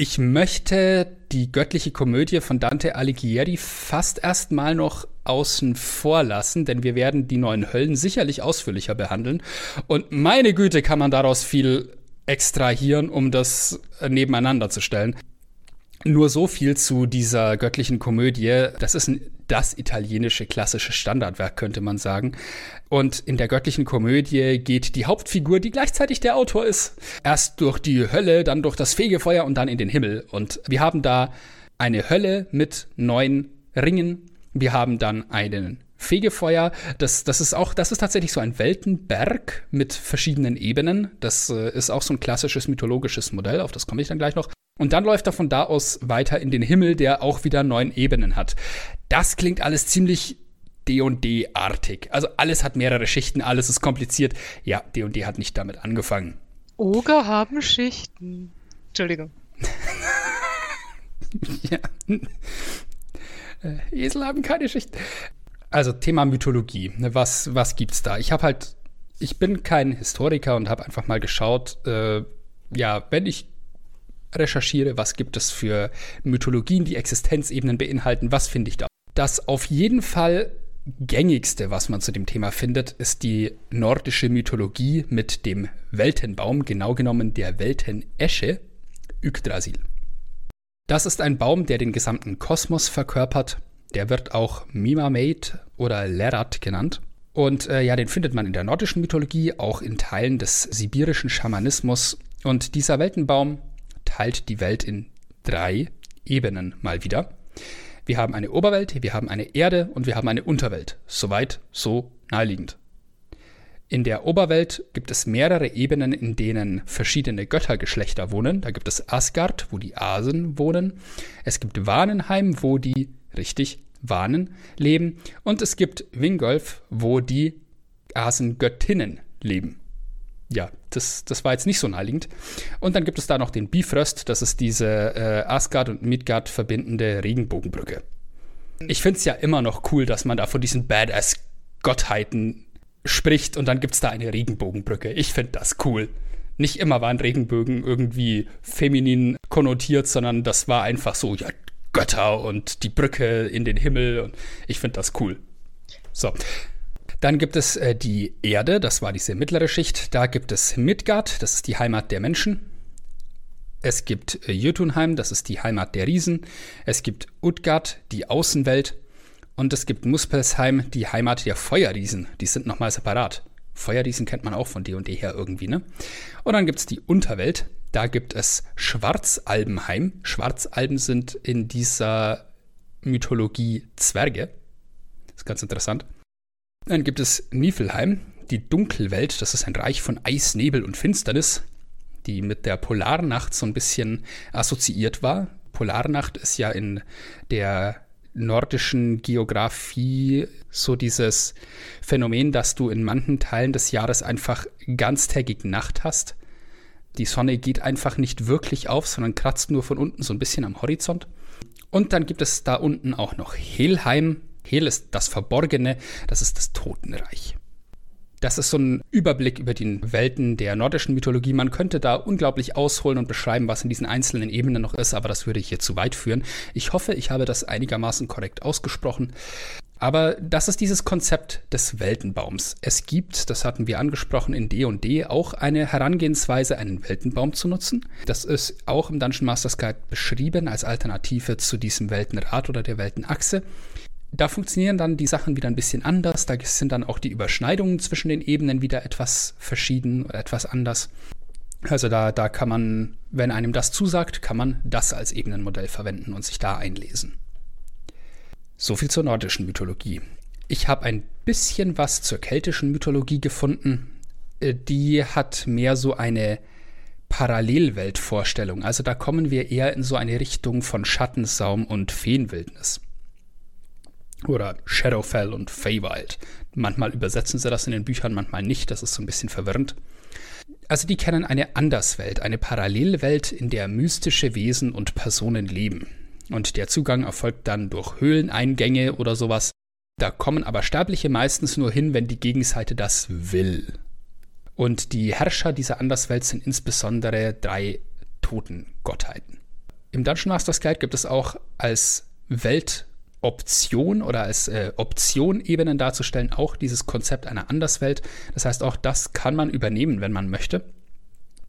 Ich möchte die göttliche Komödie von Dante Alighieri fast erstmal noch außen vor lassen, denn wir werden die neuen Höllen sicherlich ausführlicher behandeln. Und meine Güte, kann man daraus viel extrahieren, um das nebeneinander zu stellen. Nur so viel zu dieser göttlichen Komödie. Das ist ein, das italienische klassische Standardwerk, könnte man sagen. Und in der göttlichen Komödie geht die Hauptfigur, die gleichzeitig der Autor ist, erst durch die Hölle, dann durch das Fegefeuer und dann in den Himmel. Und wir haben da eine Hölle mit neun Ringen. Wir haben dann einen Fegefeuer, das, das ist auch, das ist tatsächlich so ein Weltenberg mit verschiedenen Ebenen. Das äh, ist auch so ein klassisches mythologisches Modell, auf das komme ich dann gleich noch. Und dann läuft er von da aus weiter in den Himmel, der auch wieder neun Ebenen hat. Das klingt alles ziemlich D&D-artig. Also alles hat mehrere Schichten, alles ist kompliziert. Ja, D&D hat nicht damit angefangen. Oger haben Schichten. Entschuldigung. <laughs> ja. Äh, Esel haben keine Schichten. Also Thema Mythologie. Was, was gibt's da? Ich habe halt, ich bin kein Historiker und habe einfach mal geschaut, äh, ja, wenn ich recherchiere, was gibt es für Mythologien, die Existenzebenen beinhalten, was finde ich da. Das auf jeden Fall gängigste, was man zu dem Thema findet, ist die nordische Mythologie mit dem Weltenbaum, genau genommen der Weltenesche, Yggdrasil. Das ist ein Baum, der den gesamten Kosmos verkörpert. Der wird auch Mimamate oder Lerat genannt. Und äh, ja, den findet man in der nordischen Mythologie, auch in Teilen des sibirischen Schamanismus. Und dieser Weltenbaum teilt die Welt in drei Ebenen mal wieder. Wir haben eine Oberwelt, wir haben eine Erde und wir haben eine Unterwelt. Soweit, so naheliegend. In der Oberwelt gibt es mehrere Ebenen, in denen verschiedene Göttergeschlechter wohnen. Da gibt es Asgard, wo die Asen wohnen. Es gibt Warnenheim, wo die, richtig, Wanen leben. Und es gibt Wingolf, wo die Asengöttinnen leben ja, das, das war jetzt nicht so naheliegend. Und dann gibt es da noch den Bifrost, das ist diese äh, Asgard und Midgard verbindende Regenbogenbrücke. Ich finde es ja immer noch cool, dass man da von diesen Badass-Gottheiten spricht und dann gibt es da eine Regenbogenbrücke. Ich finde das cool. Nicht immer waren Regenbögen irgendwie feminin konnotiert, sondern das war einfach so, ja, Götter und die Brücke in den Himmel und ich finde das cool. So. Dann gibt es äh, die Erde, das war diese mittlere Schicht. Da gibt es Midgard, das ist die Heimat der Menschen. Es gibt äh, Jötunheim, das ist die Heimat der Riesen. Es gibt Utgard, die Außenwelt. Und es gibt Muspelsheim, die Heimat der Feuerriesen. Die sind nochmal separat. Feuerriesen kennt man auch von D&D her irgendwie, ne? Und dann gibt es die Unterwelt. Da gibt es Schwarzalbenheim. Schwarzalben sind in dieser Mythologie Zwerge. Das ist ganz interessant. Dann gibt es Niflheim, die Dunkelwelt. Das ist ein Reich von Eis, Nebel und Finsternis, die mit der Polarnacht so ein bisschen assoziiert war. Polarnacht ist ja in der nordischen Geografie so dieses Phänomen, dass du in manchen Teilen des Jahres einfach ganztägig Nacht hast. Die Sonne geht einfach nicht wirklich auf, sondern kratzt nur von unten so ein bisschen am Horizont. Und dann gibt es da unten auch noch Helheim, Hel ist das Verborgene, das ist das Totenreich. Das ist so ein Überblick über die Welten der nordischen Mythologie. Man könnte da unglaublich ausholen und beschreiben, was in diesen einzelnen Ebenen noch ist, aber das würde hier zu weit führen. Ich hoffe, ich habe das einigermaßen korrekt ausgesprochen. Aber das ist dieses Konzept des Weltenbaums. Es gibt, das hatten wir angesprochen in D&D, auch eine Herangehensweise, einen Weltenbaum zu nutzen. Das ist auch im Dungeon Masters Guide beschrieben als Alternative zu diesem Weltenrad oder der Weltenachse. Da funktionieren dann die Sachen wieder ein bisschen anders. Da sind dann auch die Überschneidungen zwischen den Ebenen wieder etwas verschieden oder etwas anders. Also da, da kann man, wenn einem das zusagt, kann man das als Ebenenmodell verwenden und sich da einlesen. So viel zur nordischen Mythologie. Ich habe ein bisschen was zur keltischen Mythologie gefunden. Äh, die hat mehr so eine Parallelweltvorstellung. Also da kommen wir eher in so eine Richtung von Schattensaum und Feenwildnis. Oder Shadowfell und Feywild. Manchmal übersetzen sie das in den Büchern, manchmal nicht. Das ist so ein bisschen verwirrend. Also die kennen eine Anderswelt, eine Parallelwelt, in der mystische Wesen und Personen leben. Und der Zugang erfolgt dann durch Höhleneingänge oder sowas. Da kommen aber Sterbliche meistens nur hin, wenn die Gegenseite das will. Und die Herrscher dieser Anderswelt sind insbesondere drei Totengottheiten. Im Dungeon Masters Guide gibt es auch als Weltoption oder als äh, Option Ebenen darzustellen auch dieses Konzept einer Anderswelt. Das heißt, auch das kann man übernehmen, wenn man möchte.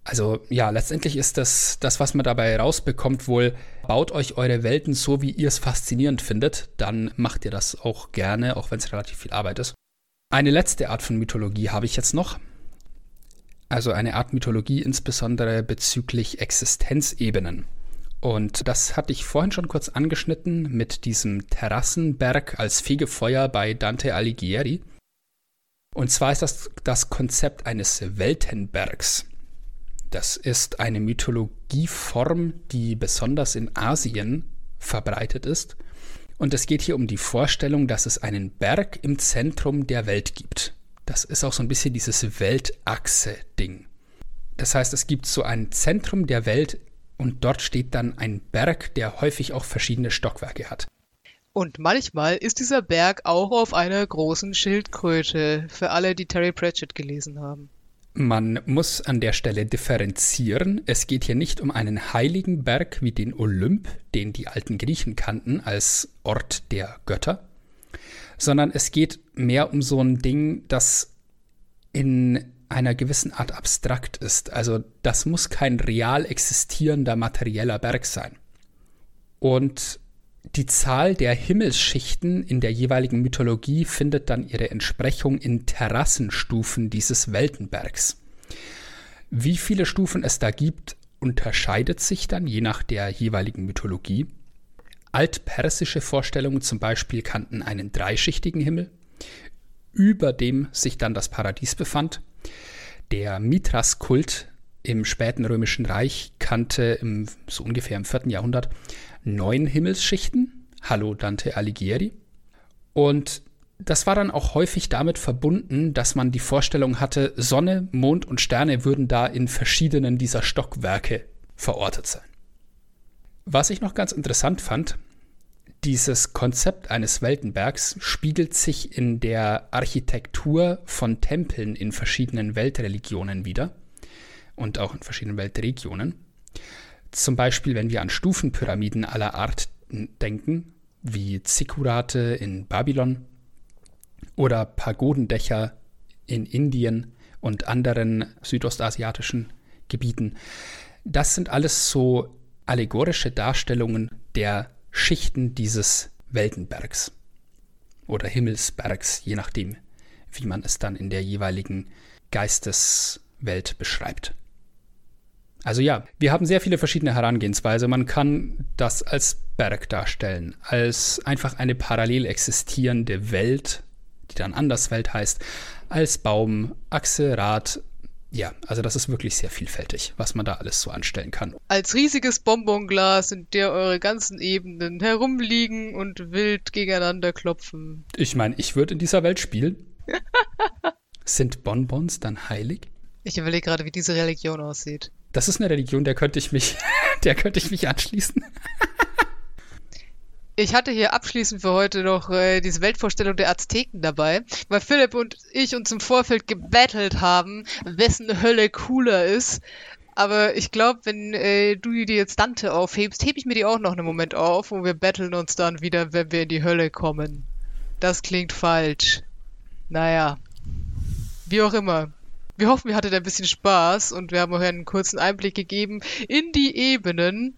Also ja, letztendlich ist das, das, was man dabei rausbekommt, wohl, baut euch eure Welten so, wie ihr es faszinierend findet, dann macht ihr das auch gerne, auch wenn es relativ viel Arbeit ist. Eine letzte Art von Mythologie habe ich jetzt noch. Also eine Art Mythologie insbesondere bezüglich Existenzebenen. Und das hatte ich vorhin schon kurz angeschnitten mit diesem Terrassenberg als Fegefeuer bei Dante Alighieri. Und zwar ist das das Konzept eines Weltenbergs. Das ist eine Mythologieform, die besonders in Asien verbreitet ist. Und es geht hier um die Vorstellung, dass es einen Berg im Zentrum der Welt gibt. Das ist auch so ein bisschen dieses Weltachse-Ding. Das heißt, es gibt so ein Zentrum der Welt und dort steht dann ein Berg, der häufig auch verschiedene Stockwerke hat. Und manchmal ist dieser Berg auch auf einer großen Schildkröte, für alle, die Terry Pratchett gelesen haben. Man muss an der Stelle differenzieren. Es geht hier nicht um einen heiligen Berg wie den Olymp, den die alten Griechen kannten als Ort der Götter, sondern es geht mehr um so ein Ding, das in einer gewissen Art abstrakt ist. Also das muss kein real existierender materieller Berg sein. Und die Zahl der Himmelsschichten in der jeweiligen Mythologie findet dann ihre Entsprechung in Terrassenstufen dieses Weltenbergs. Wie viele Stufen es da gibt, unterscheidet sich dann je nach der jeweiligen Mythologie. Altpersische Vorstellungen zum Beispiel kannten einen dreischichtigen Himmel, über dem sich dann das Paradies befand. Der Mithras-Kult im späten Römischen Reich kannte im, so ungefähr im 4. Jahrhundert neun Himmelsschichten. Hallo Dante Alighieri. Und das war dann auch häufig damit verbunden, dass man die Vorstellung hatte, Sonne, Mond und Sterne würden da in verschiedenen dieser Stockwerke verortet sein. Was ich noch ganz interessant fand, dieses Konzept eines Weltenbergs spiegelt sich in der Architektur von Tempeln in verschiedenen Weltreligionen wider und auch in verschiedenen Weltregionen. Zum Beispiel, wenn wir an Stufenpyramiden aller Art denken, wie Zikurate in Babylon oder Pagodendächer in Indien und anderen südostasiatischen Gebieten. Das sind alles so allegorische Darstellungen der Schichten dieses Weltenbergs oder Himmelsbergs, je nachdem, wie man es dann in der jeweiligen Geisteswelt beschreibt. Also ja, wir haben sehr viele verschiedene Herangehensweise. Man kann das als Berg darstellen, als einfach eine parallel existierende Welt, die dann Anderswelt heißt, als Baum, Achse, Rad. Ja, also das ist wirklich sehr vielfältig, was man da alles so anstellen kann. Als riesiges Bonbonglas, in der eure ganzen Ebenen herumliegen und wild gegeneinander klopfen. Ich meine, ich würde in dieser Welt spielen. <laughs> Sind Bonbons dann heilig? Ich überlege gerade, wie diese Religion aussieht. Das ist eine Religion, der könnte ich mich, <laughs> der könnte ich mich anschließen. Ich hatte hier abschließend für heute noch äh, diese Weltvorstellung der Azteken dabei, weil Philipp und ich uns im Vorfeld gebettelt haben, wessen Hölle cooler ist. Aber ich glaube, wenn äh, du dir jetzt Dante aufhebst, hebe ich mir die auch noch einen Moment auf und wir betteln uns dann wieder, wenn wir in die Hölle kommen. Das klingt falsch. Naja. Wie auch immer. Wir hoffen, ihr hattet ein bisschen Spaß und wir haben euch einen kurzen Einblick gegeben in die Ebenen.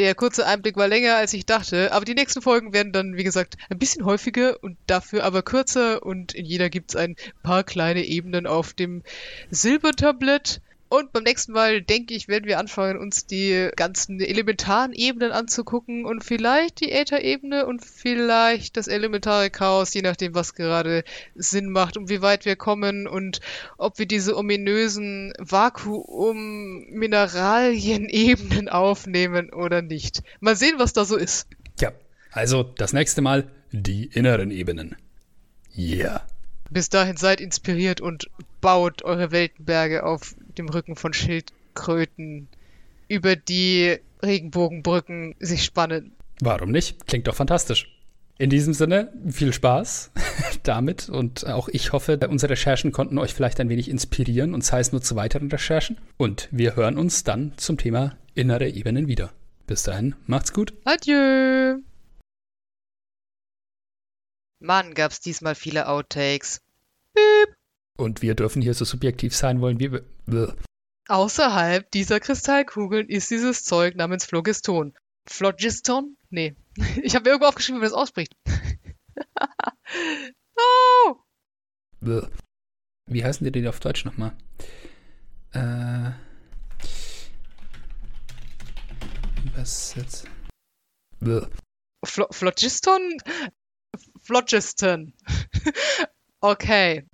Der kurze Einblick war länger, als ich dachte, aber die nächsten Folgen werden dann, wie gesagt, ein bisschen häufiger und dafür aber kürzer und in jeder gibt es ein paar kleine Ebenen auf dem Silbertablett. Und beim nächsten Mal, denke ich, werden wir anfangen, uns die ganzen elementaren Ebenen anzugucken und vielleicht die Äther-Ebene und vielleicht das elementare Chaos, je nachdem, was gerade Sinn macht und wie weit wir kommen und ob wir diese ominösen Vakuum-Mineralien-Ebenen <laughs> aufnehmen oder nicht. Mal sehen, was da so ist. Ja, also das nächste Mal die inneren Ebenen. Yeah. Bis dahin seid inspiriert und baut eure Weltenberge auf dem Rücken von Schildkröten über die Regenbogenbrücken sich spannen. Warum nicht? Klingt doch fantastisch. In diesem Sinne, viel Spaß <laughs> damit und auch ich hoffe, unsere Recherchen konnten euch vielleicht ein wenig inspirieren und sei es nur zu weiteren Recherchen. Und wir hören uns dann zum Thema innere Ebenen wieder. Bis dahin, macht's gut. Adieu. Mann, gab's diesmal viele Outtakes. Piep. Und wir dürfen hier so subjektiv sein wollen, wie wir. Außerhalb dieser Kristallkugeln ist dieses Zeug namens Phlogiston. Phlogiston? Nee. <laughs> Ich habe irgendwo aufgeschrieben, wie man das ausspricht. <laughs> no! Wie heißen die denn auf Deutsch nochmal? Äh. Was jetzt? Phlo Phlogiston? Phlogiston. <laughs> okay.